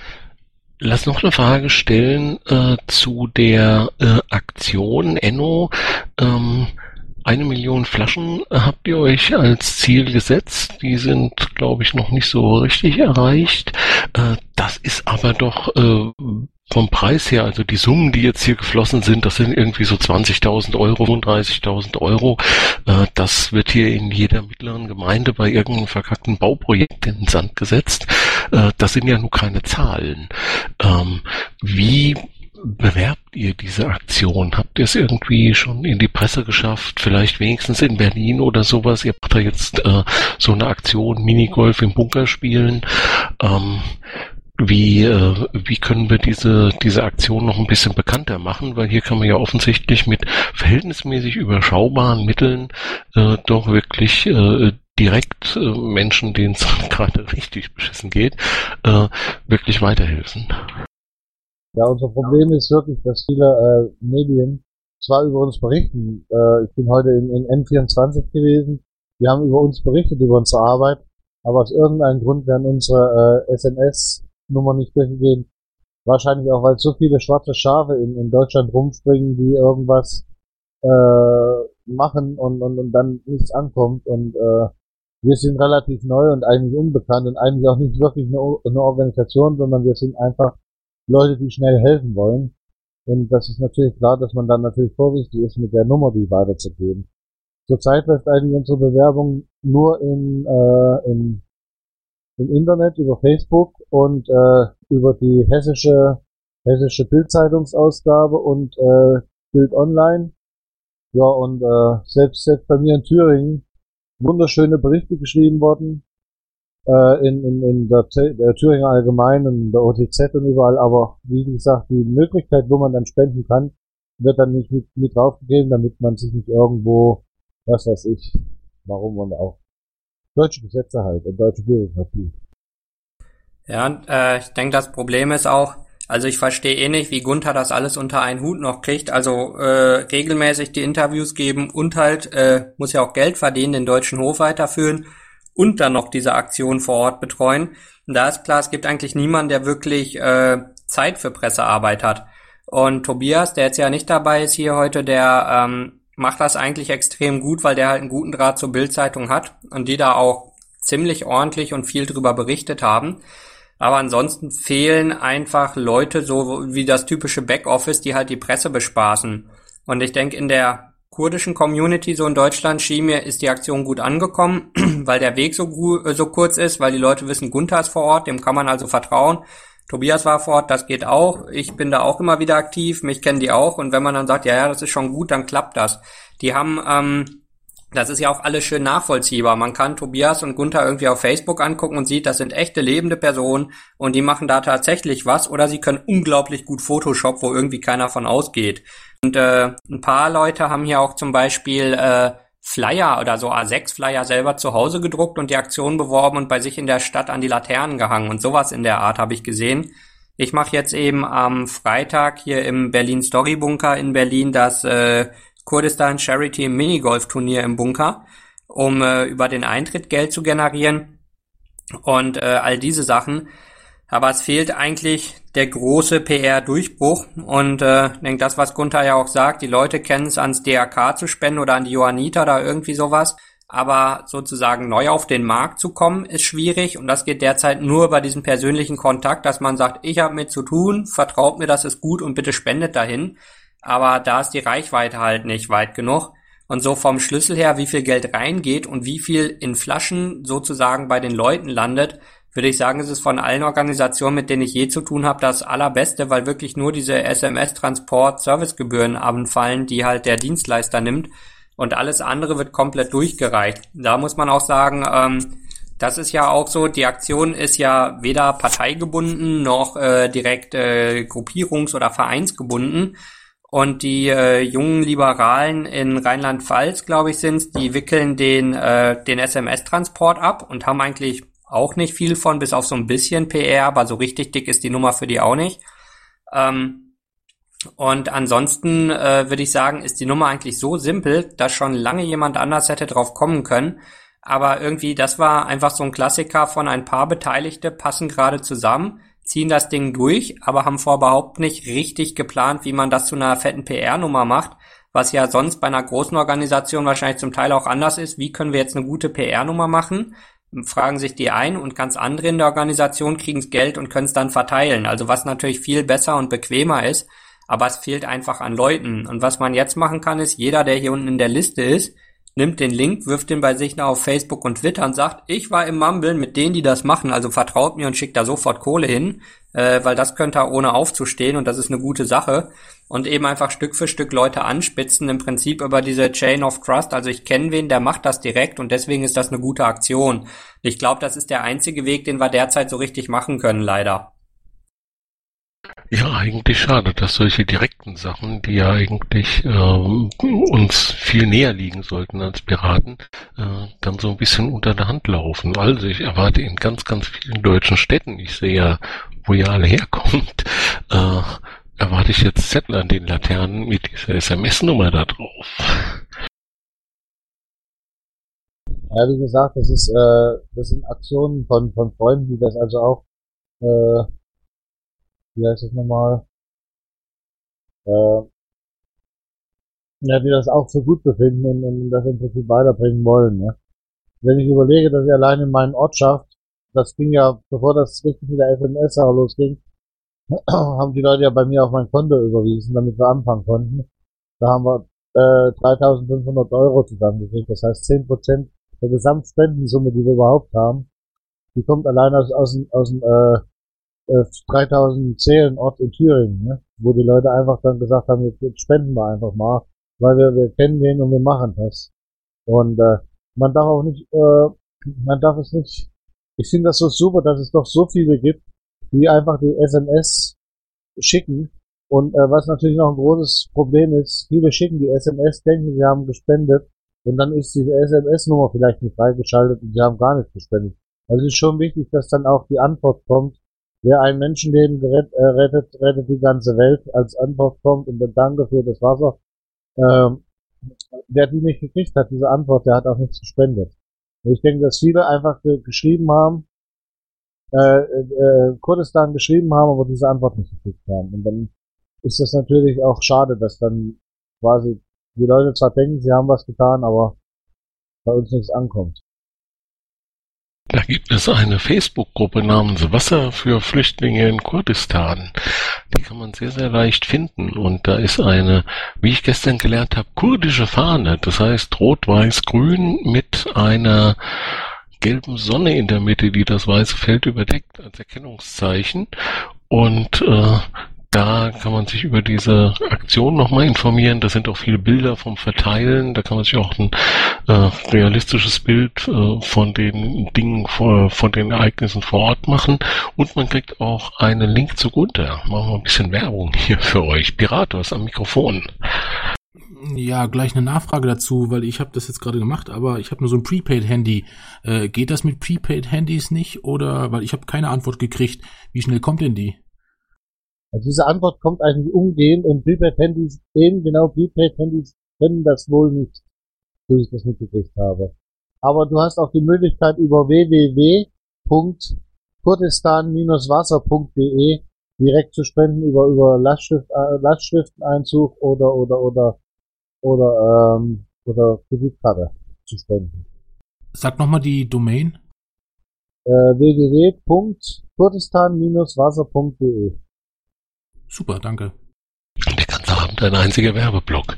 lass noch eine Frage stellen äh, zu der äh, Aktion Enno. Ähm, eine Million Flaschen habt ihr euch als Ziel gesetzt. Die sind, glaube ich, noch nicht so richtig erreicht. Äh, das ist aber doch äh, vom Preis her, also die Summen, die jetzt hier geflossen sind, das sind irgendwie so 20.000 Euro, 35.000 Euro. Äh, das wird hier in jeder mittleren Gemeinde bei irgendeinem verkackten Bauprojekt in den Sand gesetzt. Das sind ja nur keine Zahlen. Ähm, wie bewerbt ihr diese Aktion? Habt ihr es irgendwie schon in die Presse geschafft? Vielleicht wenigstens in Berlin oder sowas? Ihr macht da jetzt äh, so eine Aktion, Minigolf im Bunker spielen. Ähm, wie, äh, wie können wir diese, diese Aktion noch ein bisschen bekannter machen? Weil hier kann man ja offensichtlich mit verhältnismäßig überschaubaren Mitteln äh, doch wirklich äh, direkt äh, Menschen, denen es gerade richtig beschissen geht, äh, wirklich weiterhelfen. Ja, unser Problem ist wirklich, dass viele äh, Medien zwar über uns berichten. Äh, ich bin heute in, in N24 gewesen. die haben über uns berichtet, über unsere Arbeit, aber aus irgendeinem Grund werden unsere äh, SMS-Nummer nicht durchgegeben. Wahrscheinlich auch, weil so viele schwarze Schafe in, in Deutschland rumspringen, die irgendwas äh, machen und, und, und dann nichts ankommt. Und äh, wir sind relativ neu und eigentlich unbekannt und eigentlich auch nicht wirklich eine, eine Organisation, sondern wir sind einfach Leute, die schnell helfen wollen. Und das ist natürlich klar, dass man dann natürlich vorsichtig ist, mit der Nummer die weiterzugeben. Zurzeit läuft eigentlich unsere Bewerbung nur in, äh, im, im Internet, über Facebook und äh, über die hessische, hessische Bildzeitungsausgabe und äh, Bild Online. Ja, und äh, selbst, selbst bei mir in Thüringen wunderschöne Berichte geschrieben worden, äh, in, in, in der, der Thüringer Allgemeinen, in der OTZ und überall, aber wie gesagt, die Möglichkeit, wo man dann spenden kann, wird dann nicht mit, mit draufgegeben, damit man sich nicht irgendwo, was weiß ich, warum und auch deutsche Gesetze halt und deutsche Bürokratie. Ja, äh, ich denke, das Problem ist auch, also ich verstehe eh nicht, wie Gunther das alles unter einen Hut noch kriegt. Also äh, regelmäßig die Interviews geben und halt äh, muss ja auch Geld verdienen, den deutschen Hof weiterführen und dann noch diese Aktion vor Ort betreuen. Und da ist klar, es gibt eigentlich niemanden, der wirklich äh, Zeit für Pressearbeit hat. Und Tobias, der jetzt ja nicht dabei ist hier heute, der ähm, macht das eigentlich extrem gut, weil der halt einen guten Draht zur Bildzeitung hat und die da auch ziemlich ordentlich und viel drüber berichtet haben. Aber ansonsten fehlen einfach Leute, so wie das typische Backoffice, die halt die Presse bespaßen. Und ich denke, in der kurdischen Community so in Deutschland schien mir, ist die Aktion gut angekommen, weil der Weg so, äh, so kurz ist, weil die Leute wissen, Gunther ist vor Ort, dem kann man also vertrauen. Tobias war vor Ort, das geht auch. Ich bin da auch immer wieder aktiv, mich kennen die auch. Und wenn man dann sagt, ja, ja, das ist schon gut, dann klappt das. Die haben, ähm, das ist ja auch alles schön nachvollziehbar. Man kann Tobias und Gunther irgendwie auf Facebook angucken und sieht, das sind echte lebende Personen und die machen da tatsächlich was oder sie können unglaublich gut Photoshop, wo irgendwie keiner von ausgeht. Und äh, ein paar Leute haben hier auch zum Beispiel äh, Flyer oder so A6-Flyer selber zu Hause gedruckt und die Aktion beworben und bei sich in der Stadt an die Laternen gehangen und sowas in der Art habe ich gesehen. Ich mache jetzt eben am Freitag hier im Berlin Story Bunker in Berlin das äh, Kurdistan Charity Minigolf Turnier im Bunker, um äh, über den Eintritt Geld zu generieren und äh, all diese Sachen. Aber es fehlt eigentlich der große PR-Durchbruch. Und äh, denke, das, was Gunther ja auch sagt, die Leute kennen es ans DRK zu spenden oder an die Johanniter oder irgendwie sowas. Aber sozusagen neu auf den Markt zu kommen, ist schwierig. Und das geht derzeit nur über diesen persönlichen Kontakt, dass man sagt, ich habe mit zu tun, vertraut mir, das ist gut und bitte spendet dahin. Aber da ist die Reichweite halt nicht weit genug. Und so vom Schlüssel her, wie viel Geld reingeht und wie viel in Flaschen sozusagen bei den Leuten landet, würde ich sagen, es ist von allen Organisationen, mit denen ich je zu tun habe, das allerbeste, weil wirklich nur diese SMS-Transport-Servicegebühren anfallen, die halt der Dienstleister nimmt und alles andere wird komplett durchgereicht. Da muss man auch sagen, ähm, das ist ja auch so, die Aktion ist ja weder parteigebunden noch äh, direkt äh, gruppierungs- oder vereinsgebunden. Und die äh, jungen Liberalen in Rheinland-Pfalz, glaube ich, sind die wickeln den, äh, den SMS-Transport ab und haben eigentlich auch nicht viel von, bis auf so ein bisschen PR, aber so richtig dick ist die Nummer für die auch nicht. Ähm, und ansonsten äh, würde ich sagen, ist die Nummer eigentlich so simpel, dass schon lange jemand anders hätte drauf kommen können. Aber irgendwie, das war einfach so ein Klassiker von ein paar Beteiligte, passen gerade zusammen, ziehen das Ding durch, aber haben vor überhaupt nicht richtig geplant, wie man das zu einer fetten PR-Nummer macht, was ja sonst bei einer großen Organisation wahrscheinlich zum Teil auch anders ist. Wie können wir jetzt eine gute PR-Nummer machen? fragen sich die ein und ganz andere in der Organisation kriegen's Geld und können es dann verteilen. Also was natürlich viel besser und bequemer ist, aber es fehlt einfach an Leuten. Und was man jetzt machen kann, ist, jeder, der hier unten in der Liste ist, nimmt den Link, wirft den bei sich nach auf Facebook und Twitter und sagt, ich war im Mumbeln mit denen, die das machen, also vertraut mir und schickt da sofort Kohle hin, äh, weil das könnte ohne aufzustehen und das ist eine gute Sache. Und eben einfach Stück für Stück Leute anspitzen, im Prinzip über diese Chain of Trust. Also ich kenne wen, der macht das direkt und deswegen ist das eine gute Aktion. Ich glaube, das ist der einzige Weg, den wir derzeit so richtig machen können, leider. Ja, eigentlich schade, dass solche direkten Sachen, die ja eigentlich äh, uns viel näher liegen sollten als Piraten, äh, dann so ein bisschen unter der Hand laufen. Also ich erwarte in ganz, ganz vielen deutschen Städten, ich sehe ja, wo ihr alle herkommt, äh, erwarte ich jetzt Zettel an den Laternen mit dieser SMS-Nummer da drauf. Ja, wie gesagt, das ist, äh, das sind Aktionen von, von Freunden, die das also auch, äh, wie heißt das nochmal, äh, ja, die das auch für gut befinden und, und das im Prinzip weiterbringen wollen. Ne? Wenn ich überlege, dass ich allein in meinen Ortschaft, das ging ja, bevor das richtig mit der SMS auch losging, haben die Leute ja bei mir auf mein Konto überwiesen, damit wir anfangen konnten. Da haben wir äh, 3.500 Euro zusammengekriegt. Das heißt 10% der Gesamtspendensumme, die wir überhaupt haben, die kommt allein aus, aus, aus dem äh, äh, 3000 Zählenort in Thüringen, ne? wo die Leute einfach dann gesagt haben, jetzt spenden wir einfach mal, weil wir, wir kennen den und wir machen das. Und äh, man darf auch nicht, äh, man darf es nicht, ich finde das so super, dass es doch so viele gibt, die einfach die SMS schicken. Und äh, was natürlich noch ein großes Problem ist, viele schicken die SMS, denken, sie haben gespendet und dann ist diese SMS-Nummer vielleicht nicht freigeschaltet und sie haben gar nicht gespendet. Also es ist schon wichtig, dass dann auch die Antwort kommt. Wer ein Menschenleben gerett, äh, rettet, rettet die ganze Welt. Als Antwort kommt und dann Danke für das Wasser. Ähm, wer die nicht gekriegt hat, diese Antwort, der hat auch nichts gespendet. Und ich denke, dass viele einfach geschrieben haben, äh, äh, Kurdistan geschrieben haben, aber diese Antwort nicht gekriegt haben. Und dann ist das natürlich auch schade, dass dann quasi die Leute zwar denken, sie haben was getan, aber bei uns nichts ankommt. Da gibt es eine Facebook-Gruppe namens Wasser für Flüchtlinge in Kurdistan. Die kann man sehr, sehr leicht finden. Und da ist eine, wie ich gestern gelernt habe, kurdische Fahne. Das heißt rot, weiß, grün mit einer gelben Sonne in der Mitte, die das weiße Feld überdeckt als Erkennungszeichen. Und äh, da kann man sich über diese Aktion nochmal informieren. Da sind auch viele Bilder vom Verteilen. Da kann man sich auch ein äh, realistisches Bild äh, von den Dingen, vor, von den Ereignissen vor Ort machen. Und man kriegt auch einen Link zu Gunther. Machen wir ein bisschen Werbung hier für euch. Piratos am Mikrofon. Ja, gleich eine Nachfrage dazu, weil ich habe das jetzt gerade gemacht, aber ich habe nur so ein Prepaid-Handy. Äh, geht das mit Prepaid-Handys nicht? Oder weil ich habe keine Antwort gekriegt. Wie schnell kommt denn die? Also diese Antwort kommt eigentlich umgehend und Prepaid-Handys, eben genau Prepaid-Handys können das wohl nicht, so ich das mitgekriegt habe. Aber du hast auch die Möglichkeit über www.kurdistan-wasser.de direkt zu spenden über über Lastschrift, äh, Lastschrifteneinzug oder oder oder oder ähm, oder Kreditkarte zu spenden. Sag nochmal die Domain. Äh, www.kurdistan-wasser.de Super, danke. Und die ganze Abend ein einziger Werbeblock.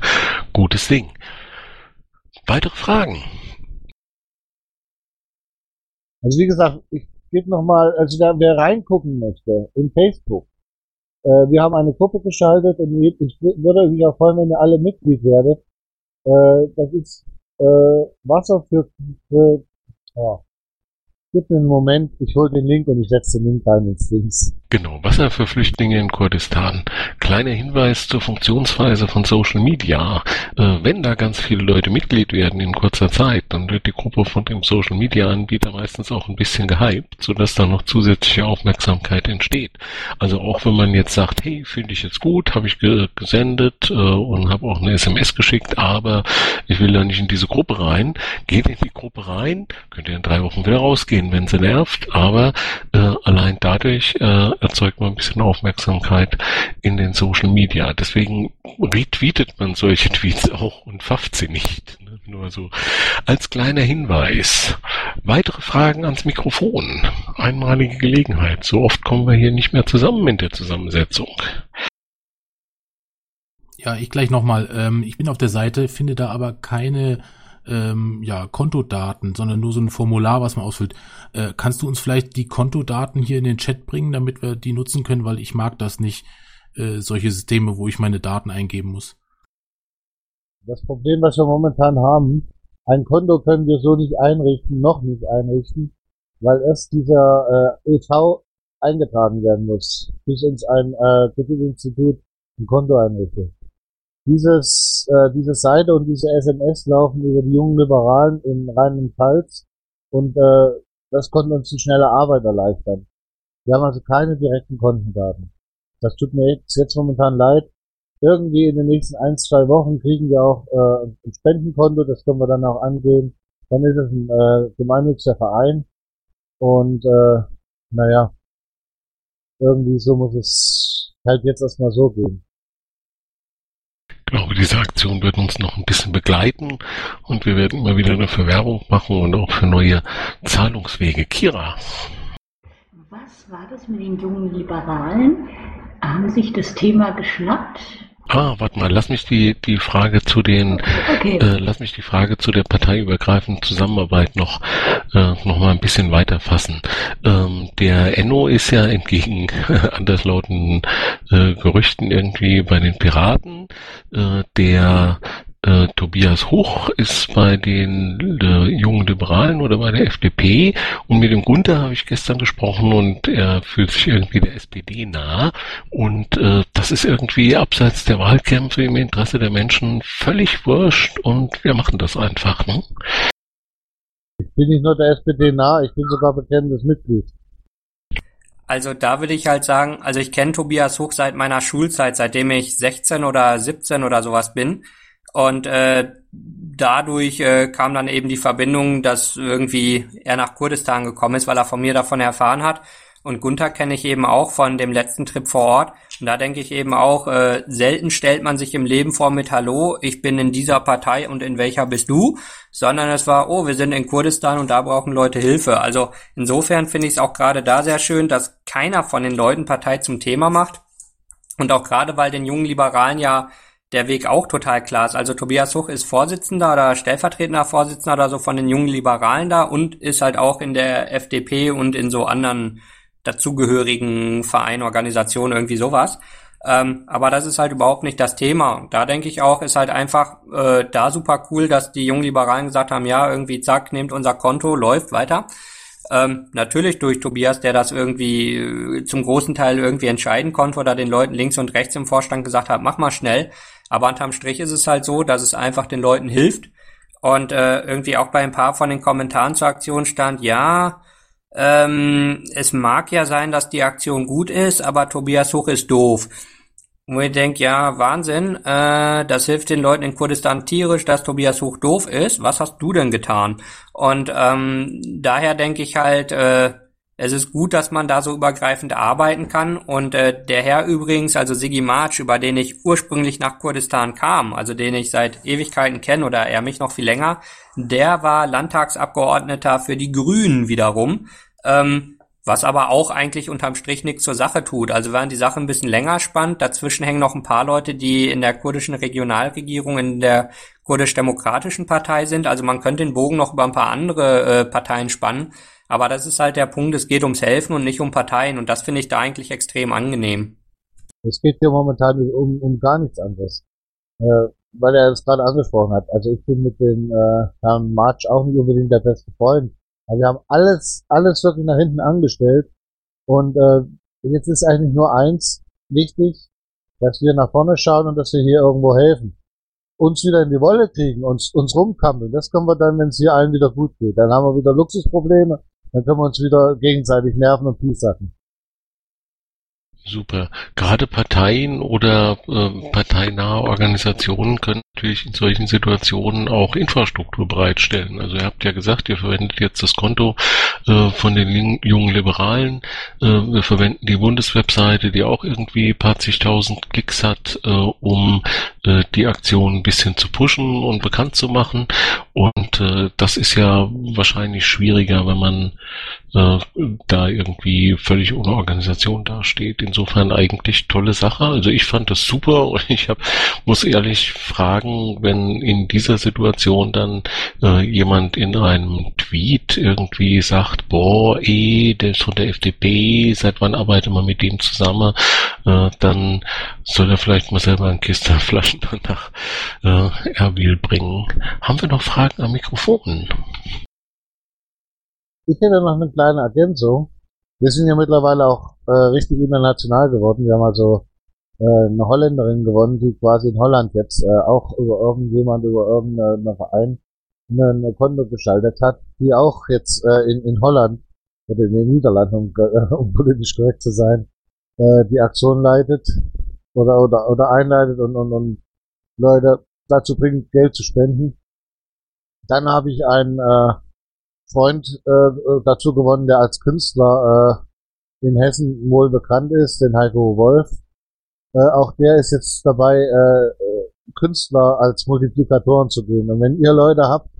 Gutes Ding. Weitere Fragen? Also wie gesagt, ich gebe nochmal, also da, wer reingucken möchte in Facebook, äh, wir haben eine Gruppe geschaltet und ich würde mich auch freuen, wenn ihr alle Mitglied werdet. Äh, das ist äh, Wasser für, für ja, Gib mir einen Moment, ich hole den Link und ich setze den Link rein ins Dings. Genau, Wasser für Flüchtlinge in Kurdistan. Kleiner Hinweis zur Funktionsweise von Social Media. Äh, wenn da ganz viele Leute Mitglied werden in kurzer Zeit, dann wird die Gruppe von dem Social Media Anbieter meistens auch ein bisschen gehypt, sodass da noch zusätzliche Aufmerksamkeit entsteht. Also auch wenn man jetzt sagt, hey, finde ich jetzt gut, habe ich ge gesendet äh, und habe auch eine SMS geschickt, aber ich will da nicht in diese Gruppe rein, geht in die Gruppe rein, könnt ihr in drei Wochen wieder rausgehen wenn sie nervt, aber äh, allein dadurch äh, erzeugt man ein bisschen Aufmerksamkeit in den Social Media. Deswegen retweetet man solche Tweets auch und pfafft sie nicht. Ne? Nur so als kleiner Hinweis. Weitere Fragen ans Mikrofon. Einmalige Gelegenheit. So oft kommen wir hier nicht mehr zusammen in der Zusammensetzung. Ja, ich gleich nochmal. Ähm, ich bin auf der Seite, finde da aber keine ähm, ja, Kontodaten, sondern nur so ein Formular, was man ausfüllt. Äh, kannst du uns vielleicht die Kontodaten hier in den Chat bringen, damit wir die nutzen können, weil ich mag das nicht, äh, solche Systeme, wo ich meine Daten eingeben muss. Das Problem, was wir momentan haben, ein Konto können wir so nicht einrichten, noch nicht einrichten, weil erst dieser äh, EV eingetragen werden muss, bis uns ein äh, Kreditinstitut ein Konto einrichtet. Dieses, äh, diese Seite und diese SMS laufen über die jungen Liberalen in Rheinland-Pfalz und äh, das konnte uns die schnelle Arbeit erleichtern. Wir haben also keine direkten Kontendaten. Das tut mir jetzt, jetzt momentan leid. Irgendwie in den nächsten ein, zwei Wochen kriegen wir auch äh, ein Spendenkonto, das können wir dann auch angehen. dann ist es ein äh, gemeinnütziger Verein und äh, naja, irgendwie so muss es halt jetzt erstmal so gehen. Ich glaube, diese Aktion wird uns noch ein bisschen begleiten und wir werden immer wieder eine Verwerbung machen und auch für neue Zahlungswege. Kira. Was war das mit den jungen Liberalen? Haben sich das Thema geschnappt? Ah, warte mal, lass mich die, die Frage zu den, Okay. äh, lass mich die Frage zu der parteiübergreifenden Zusammenarbeit noch, äh, noch mal ein bisschen weiter fassen. Ähm, der Enno ist ja entgegen anderslautenden äh, Gerüchten irgendwie bei den Piraten. Äh, der äh, Tobias Hoch ist bei den äh, jungen Liberalen oder bei der FDP und mit dem Gunther habe ich gestern gesprochen und er fühlt sich irgendwie der SPD nah und äh, das ist irgendwie abseits der Wahlkämpfe im Interesse der Menschen völlig wurscht und wir machen das einfach. Ne? Ich bin nicht nur der SPD nah, ich bin sogar bekennendes Mitglied. Also da würde ich halt sagen, also ich kenne Tobias Hoch seit meiner Schulzeit, seitdem ich 16 oder 17 oder sowas bin. Und äh, dadurch äh, kam dann eben die Verbindung, dass irgendwie er nach Kurdistan gekommen ist, weil er von mir davon erfahren hat. Und Gunther kenne ich eben auch von dem letzten Trip vor Ort. Und da denke ich eben auch, äh, selten stellt man sich im Leben vor mit Hallo, ich bin in dieser Partei und in welcher bist du? Sondern es war, oh, wir sind in Kurdistan und da brauchen Leute Hilfe. Also insofern finde ich es auch gerade da sehr schön, dass keiner von den Leuten Partei zum Thema macht. Und auch gerade weil den jungen Liberalen ja der Weg auch total klar ist. Also Tobias Huch ist Vorsitzender oder stellvertretender Vorsitzender oder so von den jungen Liberalen da und ist halt auch in der FDP und in so anderen dazugehörigen Vereinen, Organisationen, irgendwie sowas. Ähm, aber das ist halt überhaupt nicht das Thema. Und da denke ich auch, ist halt einfach äh, da super cool, dass die jungen Liberalen gesagt haben, ja, irgendwie zack, nehmt unser Konto, läuft weiter. Ähm, natürlich durch Tobias, der das irgendwie äh, zum großen Teil irgendwie entscheiden konnte oder den Leuten links und rechts im Vorstand gesagt hat, mach mal schnell. Aber unterm Strich ist es halt so, dass es einfach den Leuten hilft. Und äh, irgendwie auch bei ein paar von den Kommentaren zur Aktion stand, ja, ähm, es mag ja sein, dass die Aktion gut ist, aber Tobias Hoch ist doof. Wo ich denke, ja, Wahnsinn, äh, das hilft den Leuten in Kurdistan tierisch, dass Tobias Hoch doof ist. Was hast du denn getan? Und ähm, daher denke ich halt, äh, es ist gut, dass man da so übergreifend arbeiten kann. Und äh, der Herr übrigens, also Sigi March, über den ich ursprünglich nach Kurdistan kam, also den ich seit Ewigkeiten kenne oder er mich noch viel länger, der war Landtagsabgeordneter für die Grünen wiederum. Ähm, was aber auch eigentlich unterm Strich nichts zur Sache tut. Also während die Sache ein bisschen länger spannt, dazwischen hängen noch ein paar Leute, die in der kurdischen Regionalregierung, in der kurdisch-demokratischen Partei sind. Also man könnte den Bogen noch über ein paar andere äh, Parteien spannen. Aber das ist halt der Punkt, es geht ums Helfen und nicht um Parteien. Und das finde ich da eigentlich extrem angenehm. Es geht hier momentan um, um gar nichts anderes. Äh, weil er es gerade angesprochen hat. Also ich bin mit dem äh, Herrn March auch nicht unbedingt der beste Freund. Aber wir haben alles, alles wirklich nach hinten angestellt. Und äh, jetzt ist eigentlich nur eins wichtig, dass wir nach vorne schauen und dass wir hier irgendwo helfen. Uns wieder in die Wolle kriegen, uns, uns rumkampeln. Das können wir dann, wenn es hier allen wieder gut geht. Dann haben wir wieder Luxusprobleme, dann können wir uns wieder gegenseitig nerven und Piesacken. Super. Gerade Parteien oder äh, parteinahe Organisationen können natürlich in solchen Situationen auch Infrastruktur bereitstellen. Also ihr habt ja gesagt, ihr verwendet jetzt das Konto äh, von den jungen Liberalen. Äh, wir verwenden die Bundeswebseite, die auch irgendwie paar zigtausend Klicks hat, äh, um äh, die Aktion ein bisschen zu pushen und bekannt zu machen. Und äh, das ist ja wahrscheinlich schwieriger, wenn man äh, da irgendwie völlig ohne Organisation dasteht. Insofern eigentlich tolle Sache. Also ich fand das super und ich hab, muss ehrlich fragen, wenn in dieser Situation dann äh, jemand in einem Tweet irgendwie sagt, boah, eh, der ist von der FDP, seit wann arbeitet man mit dem zusammen, äh, dann soll er vielleicht mal selber eine Kiste Flaschen nach äh, Erbil bringen. Haben wir noch Fragen am Mikrofon? Ich hätte noch eine kleine Ergänzung. Wir sind ja mittlerweile auch äh, richtig international geworden. Wir haben also äh, eine Holländerin gewonnen, die quasi in Holland jetzt äh, auch über irgendjemand, über irgendeinen Verein eine, Konto geschaltet hat, die auch jetzt äh, in, in Holland oder in den Niederlanden, um, äh, um politisch korrekt zu sein, äh, die Aktion leitet oder, oder, oder einleitet und, und, und Leute dazu bringt, Geld zu spenden. Dann habe ich einen äh, Freund äh, dazu gewonnen, der als Künstler äh, in Hessen wohl bekannt ist, den Heiko Wolf. Äh, auch der ist jetzt dabei, äh, Künstler als Multiplikatoren zu gehen. Und wenn ihr Leute habt,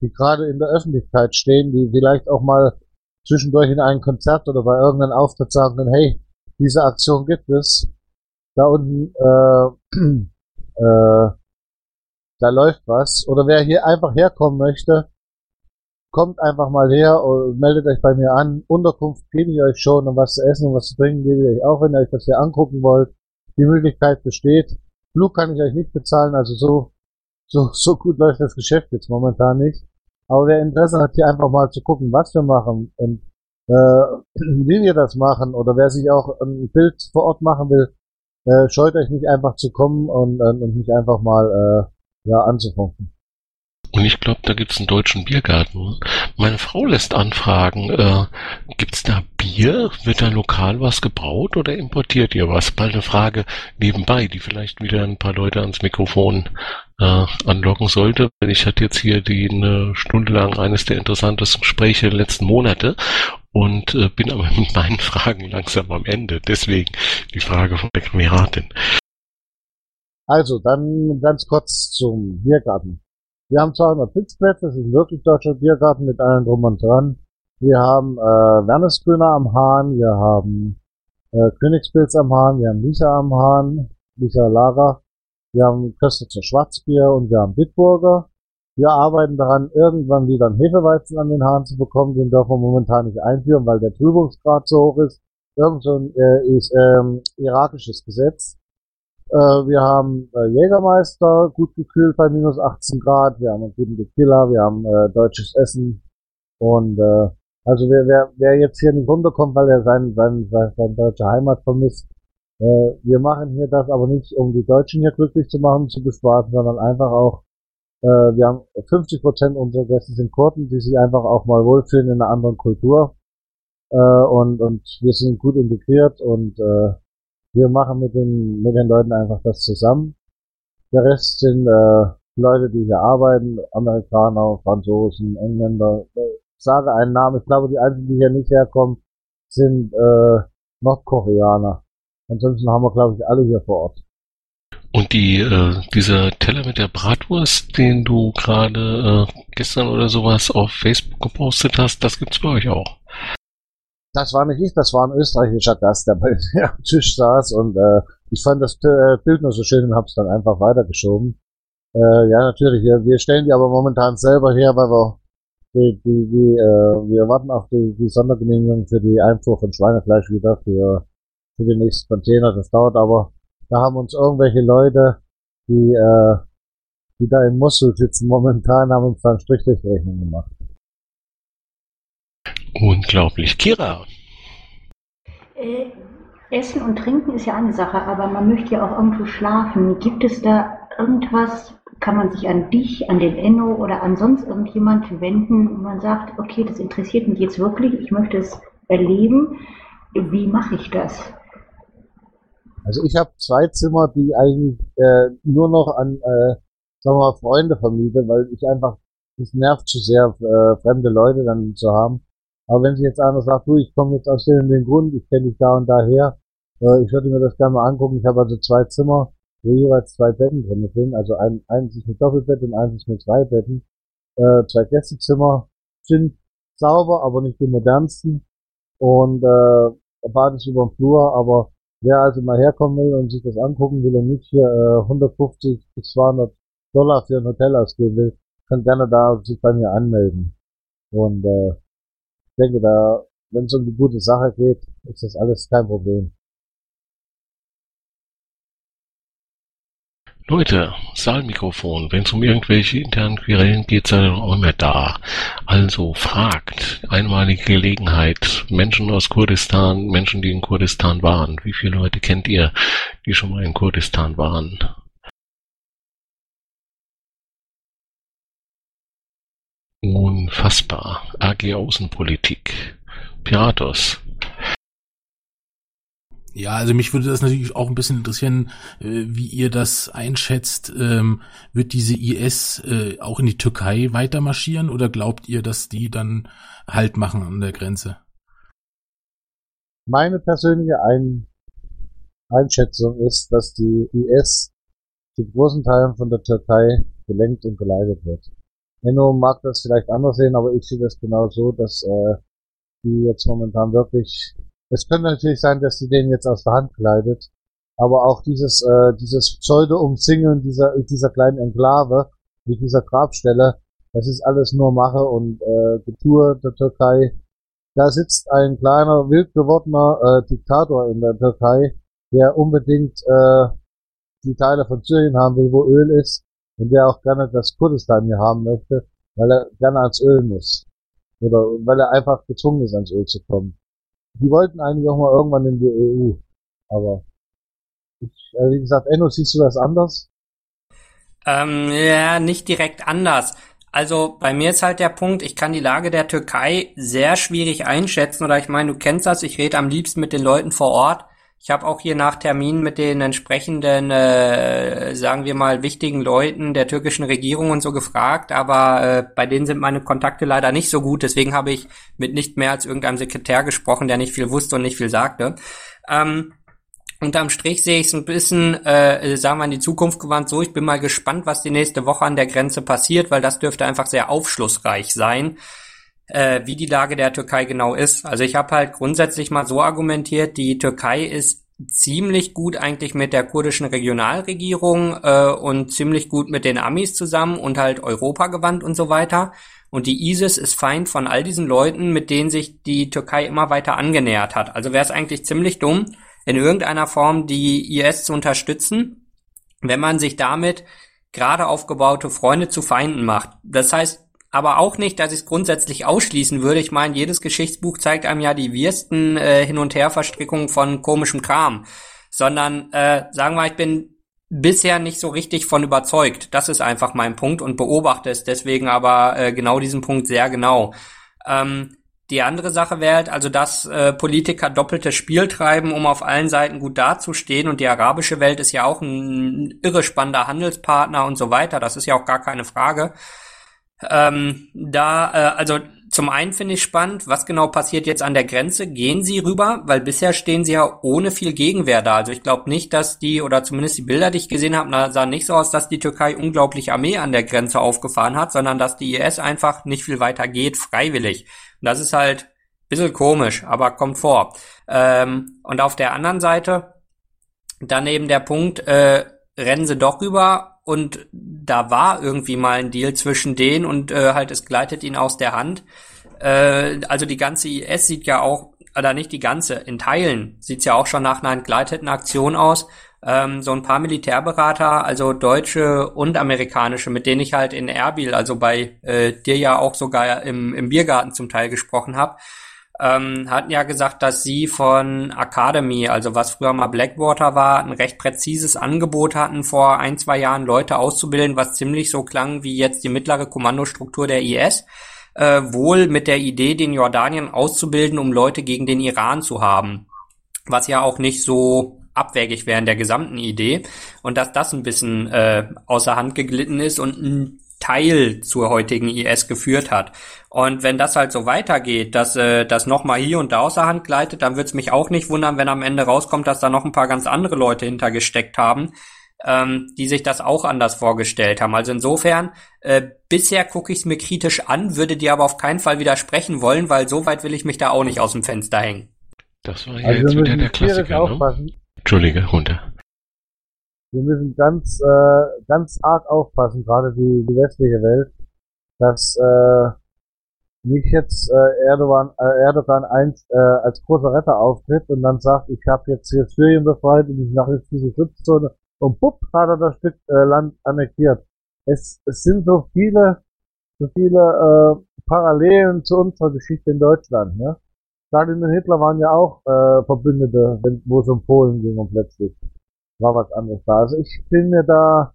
die gerade in der Öffentlichkeit stehen, die vielleicht auch mal zwischendurch in einem Konzert oder bei irgendeinem Auftritt sagen können, hey, diese Aktion gibt es, da unten äh, äh, da läuft was. Oder wer hier einfach herkommen möchte, kommt einfach mal her und meldet euch bei mir an. Unterkunft gebe ich euch schon und was zu essen und was zu trinken gebe ich euch auch, wenn ihr euch das hier angucken wollt. Die Möglichkeit besteht. Flug kann ich euch nicht bezahlen, also so, so, so gut läuft das Geschäft jetzt momentan nicht. Aber wer Interesse hat, hier einfach mal zu gucken, was wir machen und äh, wie wir das machen oder wer sich auch ein Bild vor Ort machen will, äh, scheut euch nicht einfach zu kommen und, und mich einfach mal äh, ja, anzufunken. Und ich glaube, da gibt's einen deutschen Biergarten. Meine Frau lässt anfragen, äh, gibt's da Bier? Wird da lokal was gebraut oder importiert ihr was? Mal eine Frage nebenbei, die vielleicht wieder ein paar Leute ans Mikrofon äh, anlocken sollte. Ich hatte jetzt hier die eine Stunde lang eines der interessantesten Gespräche der letzten Monate und äh, bin aber mit meinen Fragen langsam am Ende. Deswegen die Frage von der Piratin. Also, dann ganz kurz zum Biergarten. Wir haben 200 Sitzplätze, das ist ein wirklich deutscher Biergarten mit allen drum und dran. Wir haben äh, Wernesgrüner am Hahn, wir haben äh, Königspilz am Hahn, wir haben Lisa am Hahn, Lisa Lager, wir haben Köstritzer Schwarzbier und wir haben Bitburger. Wir arbeiten daran, irgendwann wieder einen Hefeweizen an den Hahn zu bekommen. Den dürfen wir momentan nicht einführen, weil der Trübungsgrad so hoch ist. Irgend so ein äh, ist, ähm, irakisches Gesetz. Äh, wir haben äh, Jägermeister, gut gekühlt bei minus 18 Grad. Wir haben einen guten Tequila, wir haben äh, deutsches Essen. Und äh, also wer, wer, wer jetzt hier nicht runterkommt, weil er sein, sein, sein, seine deutsche Heimat vermisst, äh, wir machen hier das aber nicht, um die Deutschen hier glücklich zu machen, zu bespaßen, sondern einfach auch wir haben 50 Prozent unserer Gäste sind Kurden, die sich einfach auch mal wohlfühlen in einer anderen Kultur. Äh, und, und wir sind gut integriert und äh, wir machen mit den, mit den Leuten einfach das zusammen. Der Rest sind äh, Leute, die hier arbeiten, Amerikaner, Franzosen, Engländer. Ich sage einen Namen, ich glaube, die einzigen, die hier nicht herkommen, sind äh, Nordkoreaner. Ansonsten haben wir, glaube ich, alle hier vor Ort. Und die, äh, dieser Teller mit der Bratwurst, den du gerade äh, gestern oder sowas auf Facebook gepostet hast, das gibt's bei euch auch. Das war nicht ich, das war ein österreichischer Gast, der bei mir am Tisch saß und äh, ich fand das äh, Bild nur so schön und hab's dann einfach weitergeschoben. Äh, ja, natürlich, wir, stellen die aber momentan selber her, weil wir die, die, die, äh, wir warten auf die, die Sondergenehmigung für die Einfuhr von Schweinefleisch wieder für, für den nächsten Container. Das dauert aber da haben uns irgendwelche Leute, die, äh, die da in Mosul sitzen, momentan haben uns dann Strich durch Rechnung gemacht. Unglaublich. Kira. Äh, Essen und Trinken ist ja eine Sache, aber man möchte ja auch irgendwo schlafen. Gibt es da irgendwas, kann man sich an dich, an den Enno oder an sonst irgendjemand wenden, und man sagt, okay, das interessiert mich jetzt wirklich, ich möchte es erleben. Wie mache ich das? Also ich habe zwei Zimmer, die eigentlich äh, nur noch an, äh, sagen wir mal, Freunde vermiete, weil ich einfach, es nervt zu sehr, äh, fremde Leute dann zu haben. Aber wenn sich jetzt einer sagt, du, ich komme jetzt aus dem, dem Grund, ich kenne dich da und daher, äh, ich würde mir das gerne mal angucken. Ich habe also zwei Zimmer, wo jeweils zwei Betten drin sind. Also ein, eins ist mit Doppelbett und eins ist mit zwei Betten. Äh, zwei Gästezimmer sind sauber, aber nicht die modernsten. Und äh, Bad ist über dem Flur, aber Wer also mal herkommen will und sich das angucken will und nicht hier äh, 150 bis 200 Dollar für ein Hotel ausgeben will, kann gerne da sich bei mir anmelden. Und äh, ich denke, da, wenn es um die gute Sache geht, ist das alles kein Problem. Leute, Saalmikrofon, wenn es um irgendwelche internen Querelen geht, seid ihr auch immer da. Also fragt, einmalige Gelegenheit, Menschen aus Kurdistan, Menschen, die in Kurdistan waren. Wie viele Leute kennt ihr, die schon mal in Kurdistan waren? Unfassbar. AG Außenpolitik. Piratos. Ja, also mich würde das natürlich auch ein bisschen interessieren, äh, wie ihr das einschätzt. Ähm, wird diese IS äh, auch in die Türkei weiter marschieren oder glaubt ihr, dass die dann Halt machen an der Grenze? Meine persönliche Ein Einschätzung ist, dass die IS zu großen Teilen von der Türkei gelenkt und geleitet wird. Enno mag das vielleicht anders sehen, aber ich sehe das genau so, dass äh, die jetzt momentan wirklich es könnte natürlich sein, dass sie den jetzt aus der Hand gleitet. Aber auch dieses, äh, dieses Pseudo-Umzingeln dieser, dieser kleinen Enklave mit dieser Grabstelle, das ist alles nur Mache und äh, Getue der Türkei. Da sitzt ein kleiner, wild gewordener äh, Diktator in der Türkei, der unbedingt äh, die Teile von Syrien haben will, wo Öl ist, und der auch gerne das Kurdistan hier haben möchte, weil er gerne ans Öl muss. Oder weil er einfach gezwungen ist, ans Öl zu kommen. Die wollten eigentlich auch mal irgendwann in die EU. Aber ich, äh, wie gesagt, Enno, siehst du das anders? Ähm, ja, nicht direkt anders. Also bei mir ist halt der Punkt, ich kann die Lage der Türkei sehr schwierig einschätzen oder ich meine, du kennst das, ich rede am liebsten mit den Leuten vor Ort ich habe auch hier nach Termin mit den entsprechenden, äh, sagen wir mal, wichtigen Leuten der türkischen Regierung und so gefragt, aber äh, bei denen sind meine Kontakte leider nicht so gut. Deswegen habe ich mit nicht mehr als irgendeinem Sekretär gesprochen, der nicht viel wusste und nicht viel sagte. Ähm, Unterm Strich sehe ich es ein bisschen, äh, sagen wir in die Zukunft gewandt so. Ich bin mal gespannt, was die nächste Woche an der Grenze passiert, weil das dürfte einfach sehr aufschlussreich sein äh, wie die Lage der Türkei genau ist. Also ich habe halt grundsätzlich mal so argumentiert, die Türkei ist ziemlich gut eigentlich mit der kurdischen Regionalregierung äh, und ziemlich gut mit den Amis zusammen und halt Europa gewandt und so weiter. Und die ISIS ist Feind von all diesen Leuten, mit denen sich die Türkei immer weiter angenähert hat. Also wäre es eigentlich ziemlich dumm, in irgendeiner Form die IS zu unterstützen, wenn man sich damit gerade aufgebaute Freunde zu Feinden macht. Das heißt, aber auch nicht, dass ich es grundsätzlich ausschließen würde. Ich meine, jedes Geschichtsbuch zeigt einem ja die wirsten äh, Hin- und Herverstrickungen von komischem Kram. Sondern, äh, sagen wir, ich bin bisher nicht so richtig von überzeugt. Das ist einfach mein Punkt und beobachte es deswegen aber äh, genau diesen Punkt sehr genau. Ähm, die andere Sache wäre halt, also dass äh, Politiker doppeltes Spiel treiben, um auf allen Seiten gut dazustehen. Und die arabische Welt ist ja auch ein irre spannender Handelspartner und so weiter. Das ist ja auch gar keine Frage. Ähm, da, äh, also zum einen finde ich spannend, was genau passiert jetzt an der Grenze? Gehen sie rüber? Weil bisher stehen sie ja ohne viel Gegenwehr da. Also ich glaube nicht, dass die, oder zumindest die Bilder, die ich gesehen habe, sahen nicht so aus, dass die Türkei unglaublich Armee an der Grenze aufgefahren hat, sondern dass die IS einfach nicht viel weiter geht, freiwillig. Und das ist halt ein bisschen komisch, aber kommt vor. Ähm, und auf der anderen Seite, daneben der Punkt, äh, rennen sie doch rüber und da war irgendwie mal ein Deal zwischen denen und äh, halt es gleitet ihn aus der Hand. Äh, also die ganze IS sieht ja auch, oder nicht die ganze, in Teilen sieht's ja auch schon nach einer entgleiteten Aktion aus. Ähm, so ein paar Militärberater, also deutsche und amerikanische, mit denen ich halt in Erbil, also bei äh, dir ja auch sogar im, im Biergarten zum Teil gesprochen habe, ähm, hatten ja gesagt, dass sie von Academy, also was früher mal Blackwater war, ein recht präzises Angebot hatten, vor ein, zwei Jahren Leute auszubilden, was ziemlich so klang wie jetzt die mittlere Kommandostruktur der IS. Äh, wohl mit der Idee, den Jordanien auszubilden, um Leute gegen den Iran zu haben. Was ja auch nicht so abwägig wäre in der gesamten Idee. Und dass das ein bisschen äh, außer Hand geglitten ist und ein Teil zur heutigen IS geführt hat. Und wenn das halt so weitergeht, dass äh, das nochmal hier und da außer Hand gleitet, dann würde es mich auch nicht wundern, wenn am Ende rauskommt, dass da noch ein paar ganz andere Leute hintergesteckt haben, ähm, die sich das auch anders vorgestellt haben. Also insofern, äh, bisher gucke ich es mir kritisch an, würde dir aber auf keinen Fall widersprechen wollen, weil so weit will ich mich da auch nicht aus dem Fenster hängen. Das war ja also jetzt wieder der Klassiker, ne? Entschuldige, runter wir müssen ganz, äh, ganz arg aufpassen, gerade die, die westliche Welt, dass äh, nicht jetzt äh, Erdogan, äh, Erdogan eins, äh, als großer Retter auftritt und dann sagt, ich habe jetzt hier Syrien befreit und ich mache jetzt diese Schutzzone und bupp, hat er das Stück äh, Land annektiert. Es, es sind so viele, so viele äh, Parallelen zu unserer Geschichte in Deutschland. Ne? Stalin und Hitler waren ja auch äh, Verbündete, wo es um Polen ging und plötzlich war was anderes da. Also ich bin mir da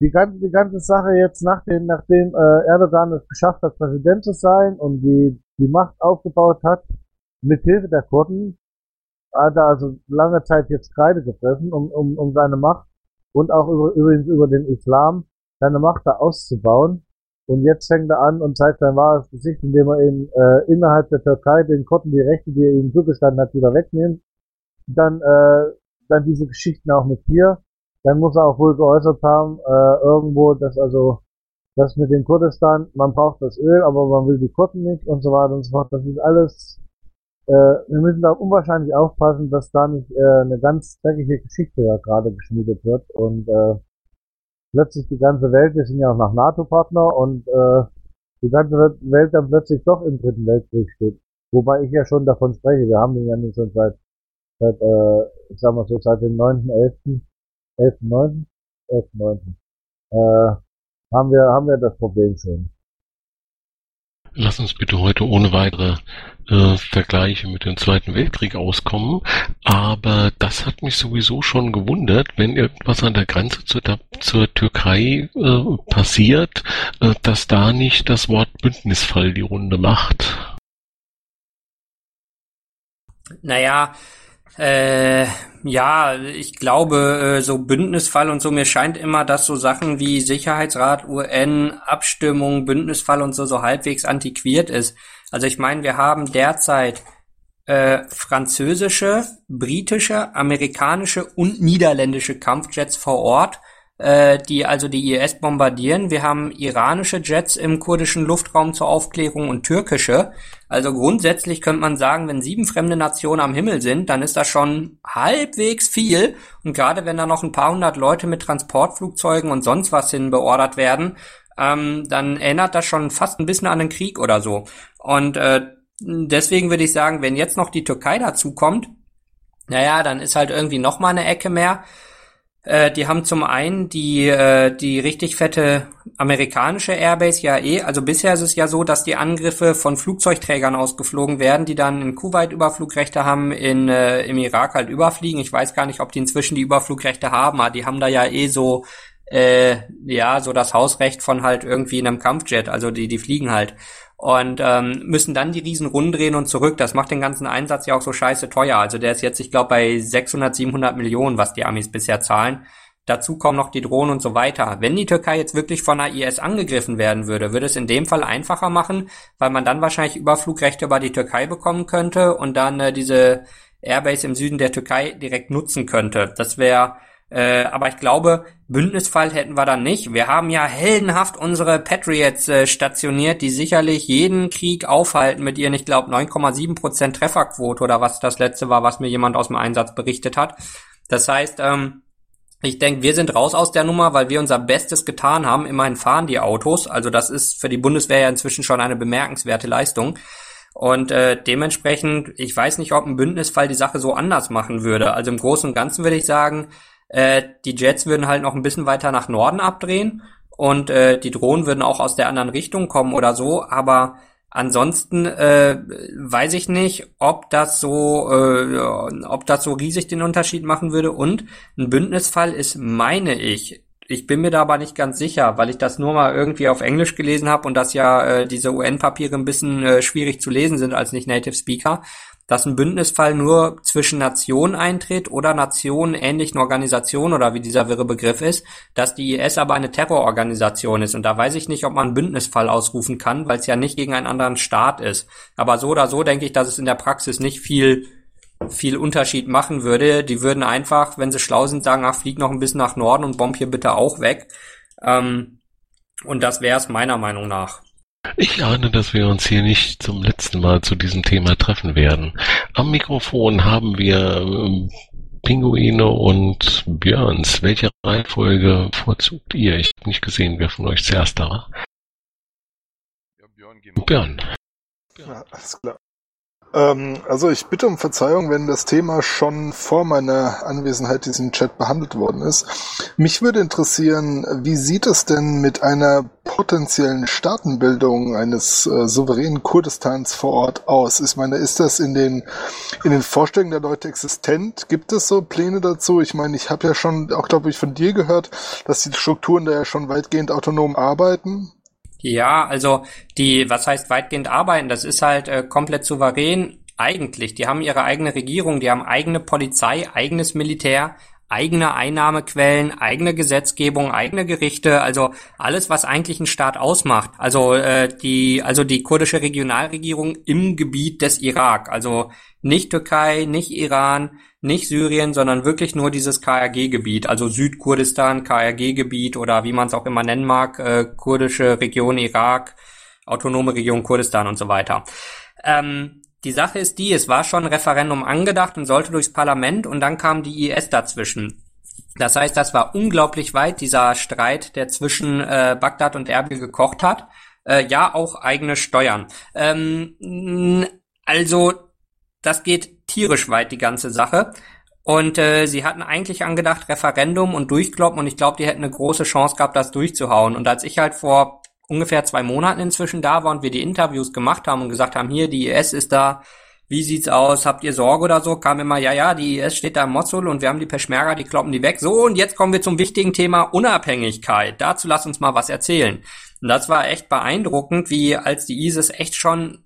die ganze, die ganze Sache jetzt nach dem, nachdem äh, Erdogan es geschafft hat, Präsident zu sein und die, die Macht aufgebaut hat, mit Hilfe der Kurden, hat er also lange Zeit jetzt Kreide gefressen, um, um, um seine Macht und auch über, übrigens über den Islam seine Macht da auszubauen. Und jetzt fängt er an und zeigt sein wahres Gesicht, indem er ihn äh, innerhalb der Türkei den Kotten die Rechte, die er ihm zugestanden hat, wieder wegnimmt. Dann, äh, dann diese Geschichten auch mit hier. Dann muss er auch wohl geäußert haben, äh, irgendwo, dass also das mit dem Kurdistan, man braucht das Öl, aber man will die Kurden nicht und so weiter und so fort. Das ist alles, äh, wir müssen da unwahrscheinlich aufpassen, dass da nicht äh, eine ganz dreckige Geschichte ja gerade geschmiedet wird und äh, plötzlich die ganze Welt, wir sind ja auch nach NATO-Partner und äh, die ganze Welt dann plötzlich doch im dritten Weltkrieg steht. Wobei ich ja schon davon spreche, wir haben den ja nicht schon seit, seit äh, ich sag mal so, seit dem 9.11., 11.9., 11.9., äh, haben wir, haben wir das Problem schon. Lass uns bitte heute ohne weitere äh, Vergleiche mit dem Zweiten Weltkrieg auskommen. Aber das hat mich sowieso schon gewundert, wenn irgendwas an der Grenze zur, zur Türkei äh, passiert, äh, dass da nicht das Wort Bündnisfall die Runde macht. Naja, äh, ja, ich glaube, äh, so Bündnisfall und so, mir scheint immer, dass so Sachen wie Sicherheitsrat, UN, Abstimmung, Bündnisfall und so so halbwegs antiquiert ist. Also ich meine, wir haben derzeit äh, französische, britische, amerikanische und niederländische Kampfjets vor Ort die also die IS bombardieren. Wir haben iranische Jets im kurdischen Luftraum zur Aufklärung und türkische. Also grundsätzlich könnte man sagen, wenn sieben fremde Nationen am Himmel sind, dann ist das schon halbwegs viel. Und gerade wenn da noch ein paar hundert Leute mit Transportflugzeugen und sonst was hin beordert werden, ähm, dann erinnert das schon fast ein bisschen an den Krieg oder so. Und äh, deswegen würde ich sagen, wenn jetzt noch die Türkei dazu kommt, naja, dann ist halt irgendwie noch mal eine Ecke mehr. Äh, die haben zum einen die, äh, die richtig fette amerikanische Airbase ja eh. Also bisher ist es ja so, dass die Angriffe von Flugzeugträgern ausgeflogen werden, die dann in Kuwait Überflugrechte haben, in, äh, im Irak halt überfliegen. Ich weiß gar nicht, ob die inzwischen die Überflugrechte haben, aber die haben da ja eh so äh, ja, so das Hausrecht von halt irgendwie einem Kampfjet, also die, die fliegen halt und ähm, müssen dann die Riesen drehen und zurück. Das macht den ganzen Einsatz ja auch so scheiße teuer. Also der ist jetzt, ich glaube, bei 600, 700 Millionen, was die Amis bisher zahlen. Dazu kommen noch die Drohnen und so weiter. Wenn die Türkei jetzt wirklich von der IS angegriffen werden würde, würde es in dem Fall einfacher machen, weil man dann wahrscheinlich Überflugrechte über die Türkei bekommen könnte und dann äh, diese Airbase im Süden der Türkei direkt nutzen könnte. Das wäre äh, aber ich glaube, Bündnisfall hätten wir dann nicht. Wir haben ja heldenhaft unsere Patriots äh, stationiert, die sicherlich jeden Krieg aufhalten mit ihren, ich glaube, 9,7% Trefferquote oder was das letzte war, was mir jemand aus dem Einsatz berichtet hat. Das heißt, ähm, ich denke, wir sind raus aus der Nummer, weil wir unser Bestes getan haben. Immerhin fahren die Autos. Also das ist für die Bundeswehr ja inzwischen schon eine bemerkenswerte Leistung. Und äh, dementsprechend, ich weiß nicht, ob ein Bündnisfall die Sache so anders machen würde. Also im Großen und Ganzen würde ich sagen, äh, die Jets würden halt noch ein bisschen weiter nach Norden abdrehen und äh, die Drohnen würden auch aus der anderen Richtung kommen oder so, aber ansonsten äh, weiß ich nicht, ob das so, äh, ob das so riesig den Unterschied machen würde. Und ein Bündnisfall ist, meine ich, ich bin mir da aber nicht ganz sicher, weil ich das nur mal irgendwie auf Englisch gelesen habe und dass ja äh, diese UN-Papiere ein bisschen äh, schwierig zu lesen sind als nicht Native Speaker dass ein Bündnisfall nur zwischen Nationen eintritt oder Nationen ähnlichen Organisationen oder wie dieser wirre Begriff ist, dass die IS aber eine Terrororganisation ist. Und da weiß ich nicht, ob man einen Bündnisfall ausrufen kann, weil es ja nicht gegen einen anderen Staat ist. Aber so oder so denke ich, dass es in der Praxis nicht viel viel Unterschied machen würde. Die würden einfach, wenn sie schlau sind, sagen, ach, flieg noch ein bisschen nach Norden und bomb hier bitte auch weg. Ähm, und das wäre es meiner Meinung nach. Ich ahne, dass wir uns hier nicht zum letzten Mal zu diesem Thema treffen werden. Am Mikrofon haben wir ähm, Pinguine und Björns. Welche Reihenfolge vorzugt ihr? Ich habe nicht gesehen, wer von euch zuerst da war. Ja, Björn, Björn. Ja, alles klar. Ähm, also ich bitte um Verzeihung, wenn das Thema schon vor meiner Anwesenheit diesem Chat behandelt worden ist. Mich würde interessieren, wie sieht es denn mit einer potenziellen Staatenbildung eines äh, souveränen Kurdistans vor Ort aus? Ich meine, ist das in den in den Vorstellungen der Leute existent? Gibt es so Pläne dazu? Ich meine, ich habe ja schon, auch glaube ich, von dir gehört, dass die Strukturen da ja schon weitgehend autonom arbeiten. Ja, also die, was heißt weitgehend arbeiten? Das ist halt äh, komplett souverän. eigentlich. Die haben ihre eigene Regierung, die haben eigene Polizei, eigenes Militär, eigene Einnahmequellen, eigene Gesetzgebung, eigene Gerichte, also alles, was eigentlich ein Staat ausmacht. Also äh, die, also die kurdische Regionalregierung im Gebiet des Irak, also nicht Türkei, nicht Iran, nicht Syrien, sondern wirklich nur dieses KRG-Gebiet, also Südkurdistan, KRG-Gebiet oder wie man es auch immer nennen mag, äh, kurdische Region Irak, autonome Region Kurdistan und so weiter. Ähm, die Sache ist die, es war schon ein Referendum angedacht und sollte durchs Parlament und dann kam die IS dazwischen. Das heißt, das war unglaublich weit, dieser Streit, der zwischen äh, Bagdad und Erbil gekocht hat. Äh, ja, auch eigene Steuern. Ähm, also, das geht tierisch weit, die ganze Sache. Und äh, sie hatten eigentlich angedacht, Referendum und durchkloppen und ich glaube, die hätten eine große Chance gehabt, das durchzuhauen. Und als ich halt vor ungefähr zwei Monaten inzwischen da war und wir die Interviews gemacht haben und gesagt haben, hier, die IS ist da, wie sieht's aus, habt ihr Sorge oder so, kam immer, ja, ja, die IS steht da im Mosul und wir haben die Peschmerga, die kloppen die weg. So, und jetzt kommen wir zum wichtigen Thema Unabhängigkeit. Dazu lass uns mal was erzählen. Und das war echt beeindruckend, wie als die ISIS echt schon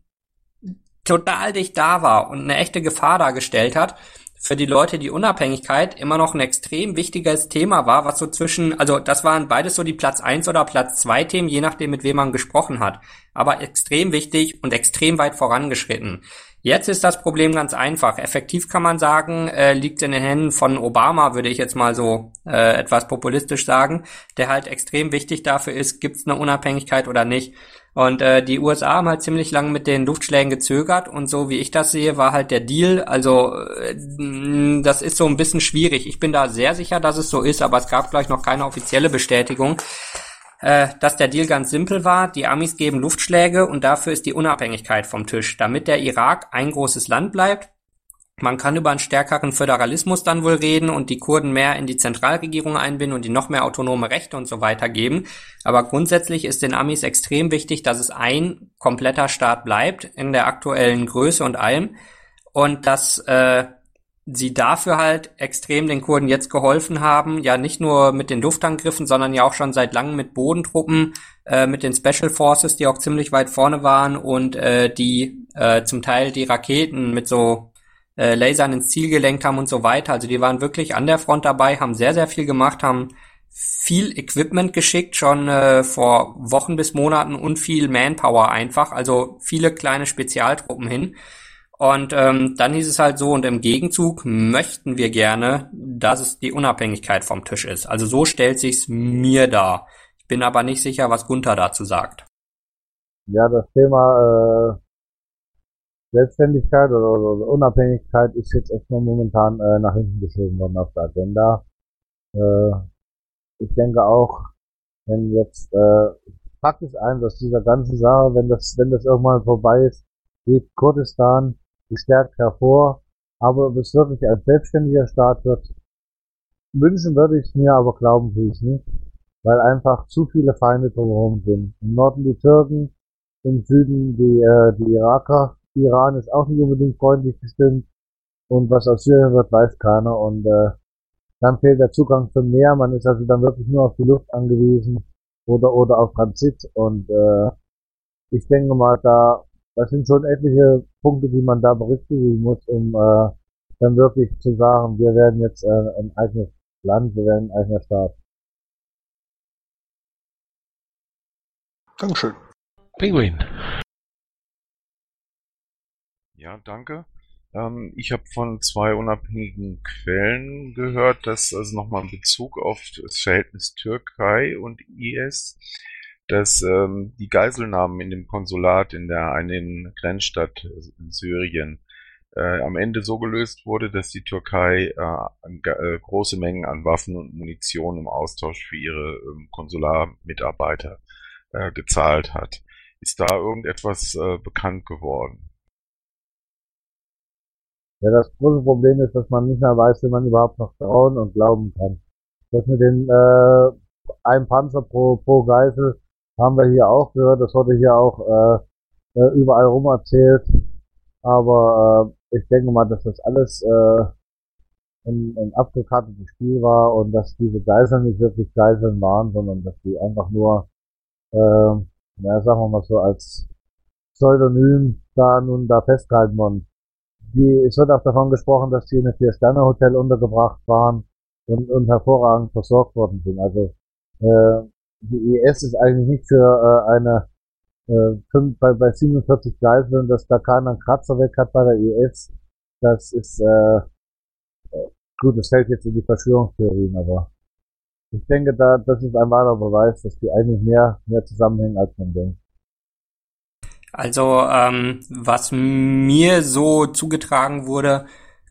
total dicht da war und eine echte Gefahr dargestellt hat, für die Leute die Unabhängigkeit immer noch ein extrem wichtiges Thema war, was so zwischen, also das waren beides so die Platz eins oder Platz zwei Themen, je nachdem, mit wem man gesprochen hat. Aber extrem wichtig und extrem weit vorangeschritten. Jetzt ist das Problem ganz einfach. Effektiv kann man sagen, äh, liegt in den Händen von Obama, würde ich jetzt mal so äh, etwas populistisch sagen, der halt extrem wichtig dafür ist, gibt es eine Unabhängigkeit oder nicht. Und äh, die USA haben halt ziemlich lange mit den Luftschlägen gezögert und so wie ich das sehe, war halt der Deal. Also äh, das ist so ein bisschen schwierig. Ich bin da sehr sicher, dass es so ist, aber es gab gleich noch keine offizielle Bestätigung, äh, dass der Deal ganz simpel war. Die Amis geben Luftschläge und dafür ist die Unabhängigkeit vom Tisch, damit der Irak ein großes Land bleibt man kann über einen stärkeren Föderalismus dann wohl reden und die Kurden mehr in die Zentralregierung einbinden und die noch mehr autonome Rechte und so weiter geben. Aber grundsätzlich ist den Amis extrem wichtig, dass es ein kompletter Staat bleibt in der aktuellen Größe und allem und dass äh, sie dafür halt extrem den Kurden jetzt geholfen haben, ja nicht nur mit den Luftangriffen, sondern ja auch schon seit langem mit Bodentruppen, äh, mit den Special Forces, die auch ziemlich weit vorne waren und äh, die äh, zum Teil die Raketen mit so äh, Lasern ins Ziel gelenkt haben und so weiter. Also die waren wirklich an der Front dabei, haben sehr, sehr viel gemacht, haben viel Equipment geschickt, schon äh, vor Wochen bis Monaten und viel Manpower einfach, also viele kleine Spezialtruppen hin. Und ähm, dann hieß es halt so, und im Gegenzug möchten wir gerne, dass es die Unabhängigkeit vom Tisch ist. Also so stellt sich's mir dar. Ich bin aber nicht sicher, was Gunther dazu sagt. Ja, das Thema äh, Selbstständigkeit oder, oder, Unabhängigkeit ist jetzt erstmal momentan äh, nach hinten geschoben worden auf der Agenda. Äh, ich denke auch, wenn jetzt äh, Fakt ist ein, dass dieser ganzen Sache, wenn das, wenn das irgendwann vorbei ist, geht Kurdistan gestärkt hervor, aber ob es wirklich ein selbstständiger Staat wird, wünschen würde ich mir, aber glauben tue ich nicht, weil einfach zu viele Feinde drumherum sind. Im Norden die Türken, im Süden die, äh, die Iraker, Iran ist auch nicht unbedingt freundlich gestimmt. Und was aus Syrien wird, weiß keiner. Und äh, dann fehlt der Zugang zum Meer. Man ist also dann wirklich nur auf die Luft angewiesen oder oder auf Transit. Und äh, ich denke mal, da das sind schon etliche Punkte, die man da berücksichtigen muss, um äh, dann wirklich zu sagen, wir werden jetzt äh, ein eigenes Land, wir werden ein eigener Staat. Dankeschön. Penguin. Ja, danke. Ähm, ich habe von zwei unabhängigen Quellen gehört, dass also nochmal in Bezug auf das Verhältnis Türkei und IS, dass ähm, die Geiselnahmen in dem Konsulat in der einen Grenzstadt in Syrien äh, am Ende so gelöst wurde, dass die Türkei äh, äh, große Mengen an Waffen und Munition im Austausch für ihre ähm, Konsularmitarbeiter äh, gezahlt hat. Ist da irgendetwas äh, bekannt geworden? Ja, das große Problem ist, dass man nicht mehr weiß, wie man überhaupt noch trauen und glauben kann. Das mit den äh, einem Panzer pro, pro Geisel haben wir hier auch gehört. Das wurde hier auch äh, äh überall rum erzählt. Aber äh, ich denke mal, dass das alles äh, ein, ein abgekartetes Spiel war und dass diese Geiseln nicht wirklich Geiseln waren, sondern dass die einfach nur, äh, ja, sagen wir mal so, als Pseudonym da nun da festgehalten wurden. Die, es wird auch davon gesprochen, dass die in einem Vier-Sterne-Hotel untergebracht waren und, und hervorragend versorgt worden sind. Also äh, die IS ist eigentlich nicht für äh, eine äh, fünf, bei, bei 47 Geiseln, dass da keiner einen Kratzer weg hat bei der IS. Das ist äh, gut, das fällt jetzt in die Verschwörungstheorien, aber ich denke, da das ist ein wahrer Beweis, dass die eigentlich mehr mehr zusammenhängen, als man denkt. Also, ähm, was mir so zugetragen wurde,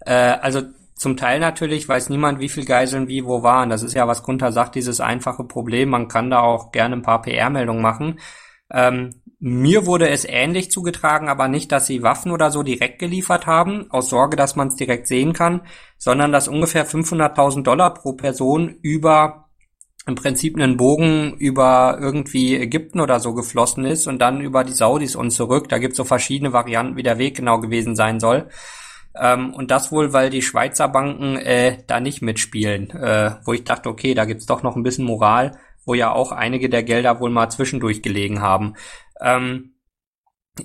äh, also zum Teil natürlich weiß niemand, wie viel Geiseln wie wo waren. Das ist ja, was Gunther sagt, dieses einfache Problem. Man kann da auch gerne ein paar PR-Meldungen machen. Ähm, mir wurde es ähnlich zugetragen, aber nicht, dass sie Waffen oder so direkt geliefert haben, aus Sorge, dass man es direkt sehen kann, sondern dass ungefähr 500.000 Dollar pro Person über im Prinzip einen Bogen über irgendwie Ägypten oder so geflossen ist und dann über die Saudis und zurück. Da gibt es so verschiedene Varianten, wie der Weg genau gewesen sein soll. Ähm, und das wohl, weil die Schweizer Banken äh, da nicht mitspielen. Äh, wo ich dachte, okay, da gibt's doch noch ein bisschen Moral, wo ja auch einige der Gelder wohl mal zwischendurch gelegen haben. Ähm,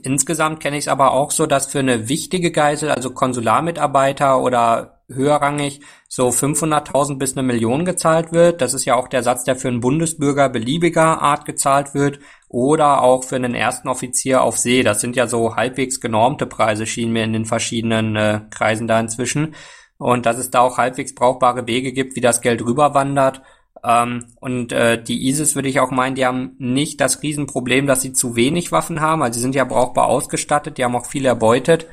insgesamt kenne ich es aber auch so, dass für eine wichtige Geisel, also Konsularmitarbeiter oder höherrangig so 500.000 bis eine Million gezahlt wird. Das ist ja auch der Satz, der für einen Bundesbürger beliebiger Art gezahlt wird oder auch für einen ersten Offizier auf See. Das sind ja so halbwegs genormte Preise, schienen mir in den verschiedenen äh, Kreisen da inzwischen. Und dass es da auch halbwegs brauchbare Wege gibt, wie das Geld rüberwandert. Ähm, und äh, die ISIS würde ich auch meinen, die haben nicht das Riesenproblem, dass sie zu wenig Waffen haben. Also sie sind ja brauchbar ausgestattet, die haben auch viel erbeutet.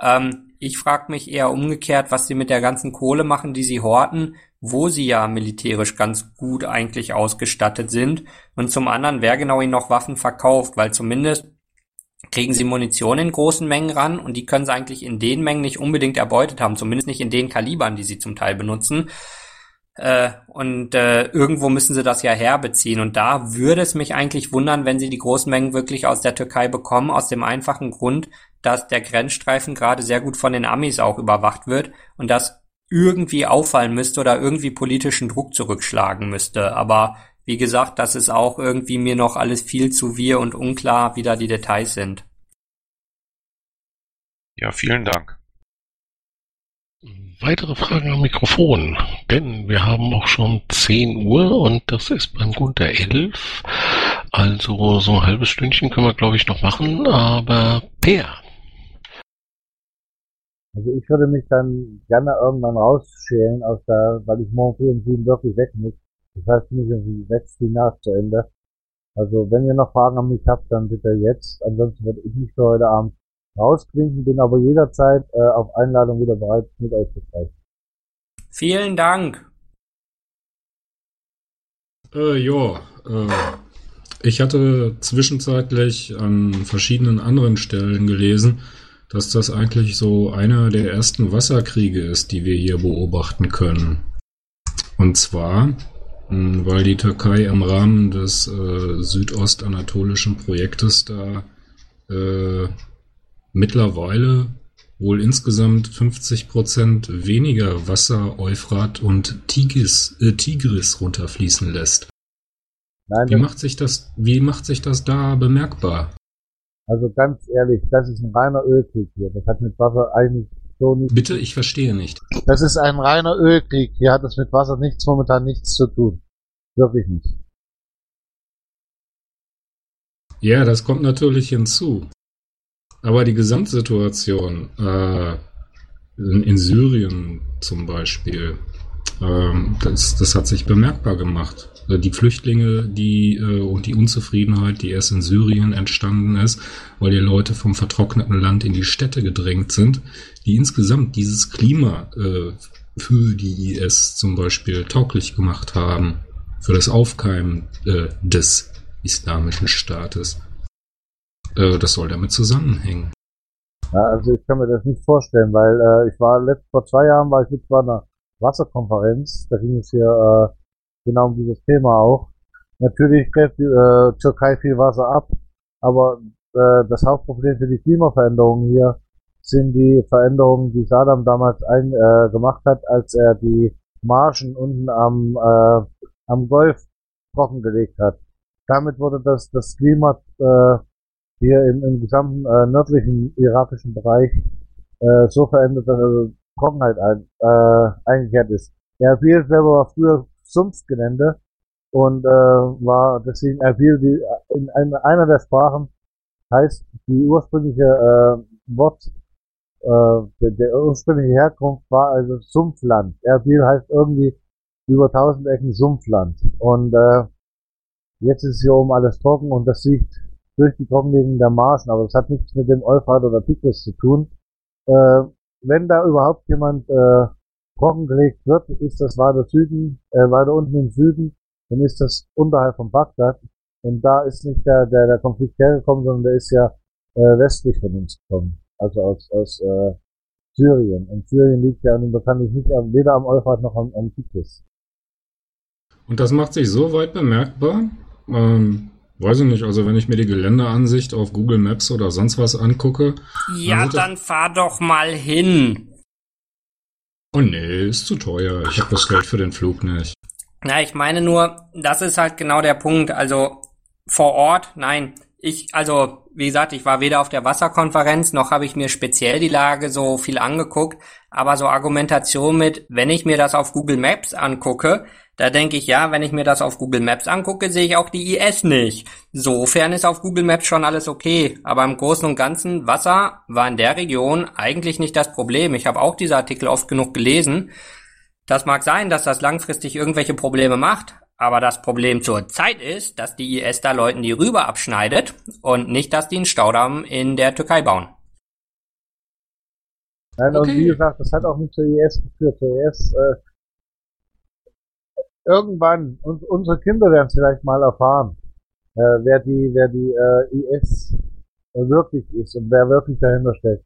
Ähm, ich frage mich eher umgekehrt, was sie mit der ganzen Kohle machen, die sie horten, wo sie ja militärisch ganz gut eigentlich ausgestattet sind. Und zum anderen, wer genau ihnen noch Waffen verkauft, weil zumindest kriegen sie Munition in großen Mengen ran und die können sie eigentlich in den Mengen nicht unbedingt erbeutet haben, zumindest nicht in den Kalibern, die sie zum Teil benutzen. Äh, und äh, irgendwo müssen sie das ja herbeziehen. Und da würde es mich eigentlich wundern, wenn sie die großen Mengen wirklich aus der Türkei bekommen, aus dem einfachen Grund, dass der Grenzstreifen gerade sehr gut von den Amis auch überwacht wird und das irgendwie auffallen müsste oder irgendwie politischen Druck zurückschlagen müsste. Aber wie gesagt, das ist auch irgendwie mir noch alles viel zu wir und unklar, wie da die Details sind. Ja, vielen Dank. Weitere Fragen am Mikrofon, denn wir haben auch schon 10 Uhr und das ist beim Gunther 11. Also so ein halbes Stündchen können wir, glaube ich, noch machen, aber Per, also ich würde mich dann gerne irgendwann rausschälen aus der, weil ich morgen früh um sieben wirklich weg muss. Das heißt, ich muss sechs die Nacht zu Ende. Also wenn ihr noch Fragen an mich habt, dann bitte jetzt. Ansonsten würde ich mich für heute Abend rausklinken, bin aber jederzeit äh, auf Einladung wieder bereit, mit euch zu sprechen. Vielen Dank. Äh, ja, äh, ich hatte zwischenzeitlich an verschiedenen anderen Stellen gelesen, dass das eigentlich so einer der ersten Wasserkriege ist, die wir hier beobachten können. Und zwar, hm, weil die Türkei im Rahmen des äh, südostanatolischen Projektes da äh, mittlerweile wohl insgesamt 50 Prozent weniger Wasser Euphrat und Tigris, äh, Tigris runterfließen lässt. Nein, wie macht sich das, wie macht sich das da bemerkbar? Also ganz ehrlich, das ist ein reiner Ölkrieg hier. Das hat mit Wasser eigentlich so nichts. Bitte, ich verstehe nicht. Das ist ein reiner Ölkrieg. Hier hat es mit Wasser nichts, momentan nichts zu tun. Wirklich nicht. Ja, das kommt natürlich hinzu. Aber die Gesamtsituation äh, in, in Syrien zum Beispiel, das, das hat sich bemerkbar gemacht. Äh, die Flüchtlinge, die äh, und die Unzufriedenheit, die erst in Syrien entstanden ist, weil die Leute vom vertrockneten Land in die Städte gedrängt sind, die insgesamt dieses Klima äh, für die IS zum Beispiel tauglich gemacht haben, für das Aufkeimen des islamischen Staates. Das soll damit zusammenhängen. Ja, also ich kann mir das nicht vorstellen, weil äh, ich war letzt, vor zwei Jahren war ich mit bei einer Wasserkonferenz, da ging es hier äh, genau um dieses Thema auch. Natürlich gräbt die äh, Türkei viel Wasser ab, aber äh, das Hauptproblem für die Klimaveränderungen hier sind die Veränderungen, die Saddam damals ein, äh, gemacht hat, als er die Marschen unten am, äh, am Golf trockengelegt hat. Damit wurde das, das Klima äh, hier im, im gesamten äh, nördlichen irakischen Bereich äh, so verändert, dass Trockenheit ein, äh, eingekehrt ist. Erbil selber war früher Sumpfgelände und äh, war deswegen Erbil die, in einer der Sprachen heißt die ursprüngliche äh, Wort, äh, der, der ursprüngliche Herkunft war also Sumpfland. Erbil heißt irgendwie über tausend Ecken Sumpfland. Und äh, jetzt ist hier oben alles trocken und das liegt durch die Trockenlegung der Maßen, aber das hat nichts mit dem Euphrat oder Tigris zu tun. Äh, wenn da überhaupt jemand äh, trockengelegt wird, ist das weiter Süden, äh, weiter unten im Süden, dann ist das unterhalb von Bagdad. Und da ist nicht der, der, der Konflikt hergekommen, sondern der ist ja äh, westlich von uns gekommen, also aus, aus äh, Syrien. Und Syrien liegt ja nun bekanntlich nicht weder am Euphrat noch am, am Tigris. Und das macht sich so weit bemerkbar, ähm, weiß ich nicht, also wenn ich mir die Geländeansicht auf Google Maps oder sonst was angucke. Ja, dann, dann fahr doch mal hin. Oh nee, ist zu teuer. Ich habe das Geld für den Flug nicht. Na, ich meine nur, das ist halt genau der Punkt. Also vor Ort, nein. Ich, also, wie gesagt, ich war weder auf der Wasserkonferenz, noch habe ich mir speziell die Lage so viel angeguckt, aber so Argumentation mit, wenn ich mir das auf Google Maps angucke, da denke ich, ja, wenn ich mir das auf Google Maps angucke, sehe ich auch die IS nicht. Sofern ist auf Google Maps schon alles okay. Aber im Großen und Ganzen, Wasser war in der Region eigentlich nicht das Problem. Ich habe auch diese Artikel oft genug gelesen. Das mag sein, dass das langfristig irgendwelche Probleme macht, aber das Problem zur Zeit ist, dass die IS da Leuten die Rübe abschneidet und nicht, dass die einen Staudamm in der Türkei bauen. Nein, okay. und wie gesagt, das hat auch nicht zur IS geführt. Zur IS äh, irgendwann, und unsere Kinder werden es vielleicht mal erfahren, äh, wer die, wer die äh, IS wirklich ist und wer wirklich dahinter steckt.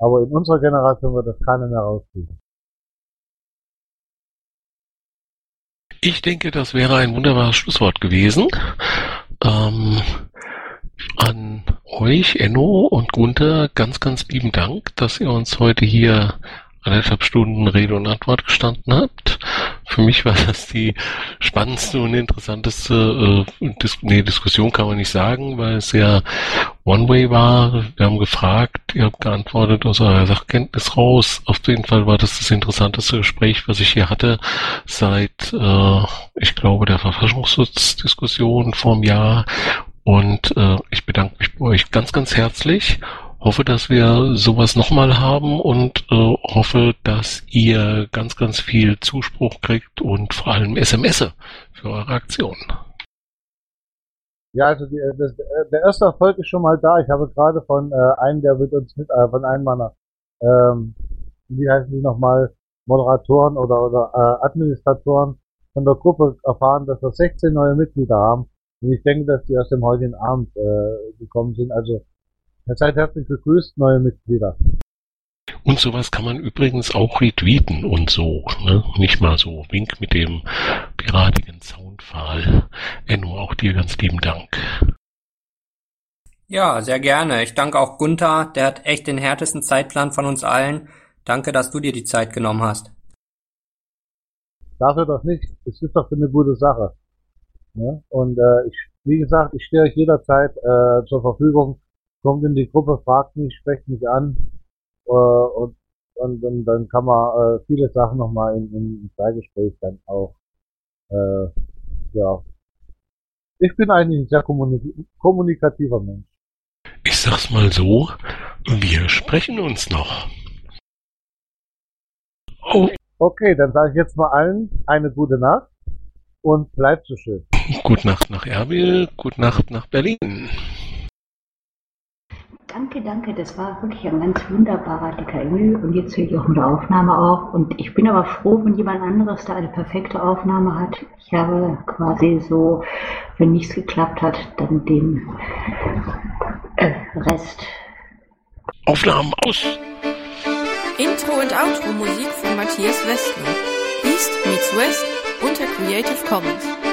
Aber in unserer Generation wird das keiner mehr rauskriegen. Ich denke, das wäre ein wunderbares Schlusswort gewesen. Ähm, an euch, Enno und Gunther, ganz, ganz lieben Dank, dass ihr uns heute hier anderthalb Stunden Rede und Antwort gestanden habt. Für mich war das die spannendste und interessanteste äh, Dis nee, Diskussion, kann man nicht sagen, weil es sehr One-Way war. Wir haben gefragt, ihr habt geantwortet aus eurer Sachkenntnis raus. Auf jeden Fall war das das interessanteste Gespräch, was ich hier hatte, seit, äh, ich glaube, der Verfassungsschutzdiskussion vor einem Jahr. Und äh, ich bedanke mich bei euch ganz, ganz herzlich hoffe, dass wir sowas nochmal haben und äh, hoffe, dass ihr ganz, ganz viel Zuspruch kriegt und vor allem SMS für eure Aktionen. Ja, also die, das, der erste Erfolg ist schon mal da. Ich habe gerade von äh, einem, der mit uns mit, äh, von einem meiner, ähm, wie heißen die nochmal, Moderatoren oder, oder äh, Administratoren von der Gruppe erfahren, dass wir 16 neue Mitglieder haben. Und ich denke, dass die aus dem heutigen Abend äh, gekommen sind. Also Seid herzlich begrüßt, neue Mitglieder. Und sowas kann man übrigens auch retweeten und so. Ne? Nicht mal so Wink mit dem piratigen Soundfall. Enno, auch dir ganz lieben Dank. Ja, sehr gerne. Ich danke auch Gunther, der hat echt den härtesten Zeitplan von uns allen. Danke, dass du dir die Zeit genommen hast. Dafür doch nicht. Es ist doch eine gute Sache. Ne? Und äh, ich, wie gesagt, ich stehe euch jederzeit äh, zur Verfügung kommt in die Gruppe, fragt mich, sprecht mich an äh, und, und, und dann kann man äh, viele Sachen nochmal in, im Zweigespräch dann auch äh, ja. Ich bin eigentlich ein sehr kommunik kommunikativer Mensch. Ich sag's mal so, wir sprechen uns noch. Oh. Okay, dann sage ich jetzt mal allen eine gute Nacht und bleibt so schön. Gute Nacht nach Erbil, gute Nacht nach Berlin. Danke, danke. Das war wirklich ein ganz wunderbarer dicker Engel. Und jetzt höre ich auch mit der Aufnahme auf. Und ich bin aber froh, wenn jemand anderes da eine perfekte Aufnahme hat. Ich habe quasi so, wenn nichts geklappt hat, dann den äh, Rest. Aufnahmen aus! Intro und Outro Musik von Matthias Westner. East meets West unter Creative Commons.